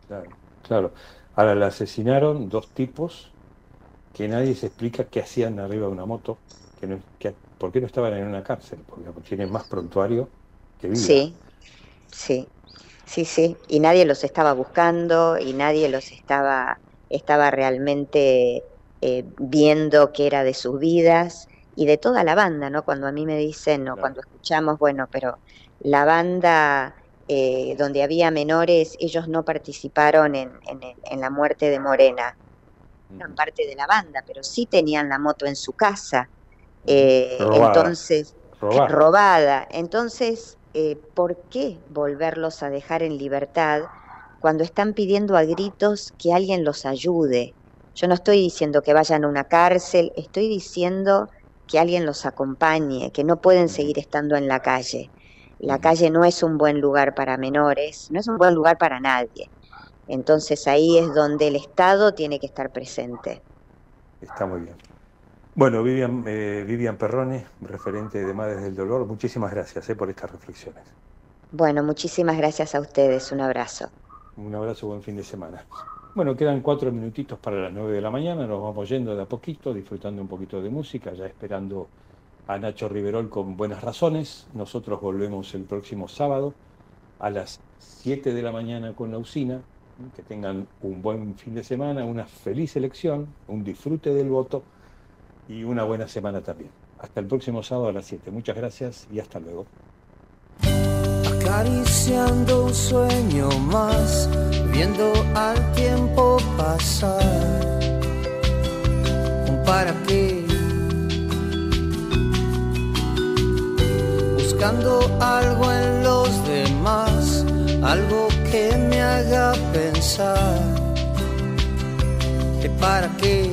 Claro, claro. Ahora le asesinaron dos tipos que nadie se explica qué hacían arriba de una moto, que no, que- por qué no estaban en una cárcel, porque tienen más prontuario que vida. Sí, sí, sí, sí. Y nadie los estaba buscando y nadie los estaba, estaba realmente eh, viendo qué era de sus vidas y de toda la banda, ¿no? Cuando a mí me dicen, o cuando escuchamos, bueno, pero la banda eh, donde había menores, ellos no participaron en, en, en la muerte de Morena. Eran parte de la banda, pero sí tenían la moto en su casa. Eh, Robada. entonces, Robada. robada. Entonces, eh, ¿por qué volverlos a dejar en libertad cuando están pidiendo a gritos que alguien los ayude? Yo no estoy diciendo que vayan a una cárcel, estoy diciendo que alguien los acompañe, que no pueden seguir estando en la calle. La calle no es un buen lugar para menores, no es un buen lugar para nadie. Entonces ahí es donde el Estado tiene que estar presente. Está muy bien. Bueno, Vivian, eh, Vivian Perrone, referente de Madres del Dolor, muchísimas gracias eh, por estas reflexiones. Bueno, muchísimas gracias a ustedes, un abrazo. Un abrazo, buen fin de semana. Bueno, quedan cuatro minutitos para las nueve de la mañana, nos vamos yendo de a poquito, disfrutando un poquito de música, ya esperando a Nacho Riverol con buenas razones. Nosotros volvemos el próximo sábado a las 7 de la mañana con la usina. Que tengan un buen fin de semana, una feliz elección, un disfrute del voto y una buena semana también. Hasta el próximo sábado a las 7. Muchas gracias y hasta luego. acariciando un sueño más, viendo al tiempo pasar. ¿Un para qué? Buscando algo en los demás, algo que me haga pensar. ¿De para qué?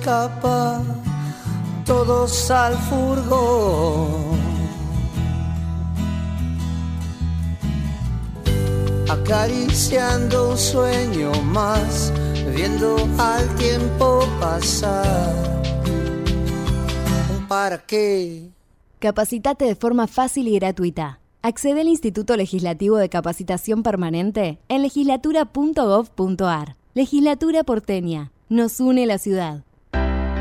Escapa, todos al furgón. Acariciando un sueño más, viendo al tiempo pasar. ¿Para qué? Capacitate de forma fácil y gratuita. Accede al Instituto Legislativo de Capacitación Permanente en legislatura.gov.ar. Legislatura porteña. Nos une la ciudad.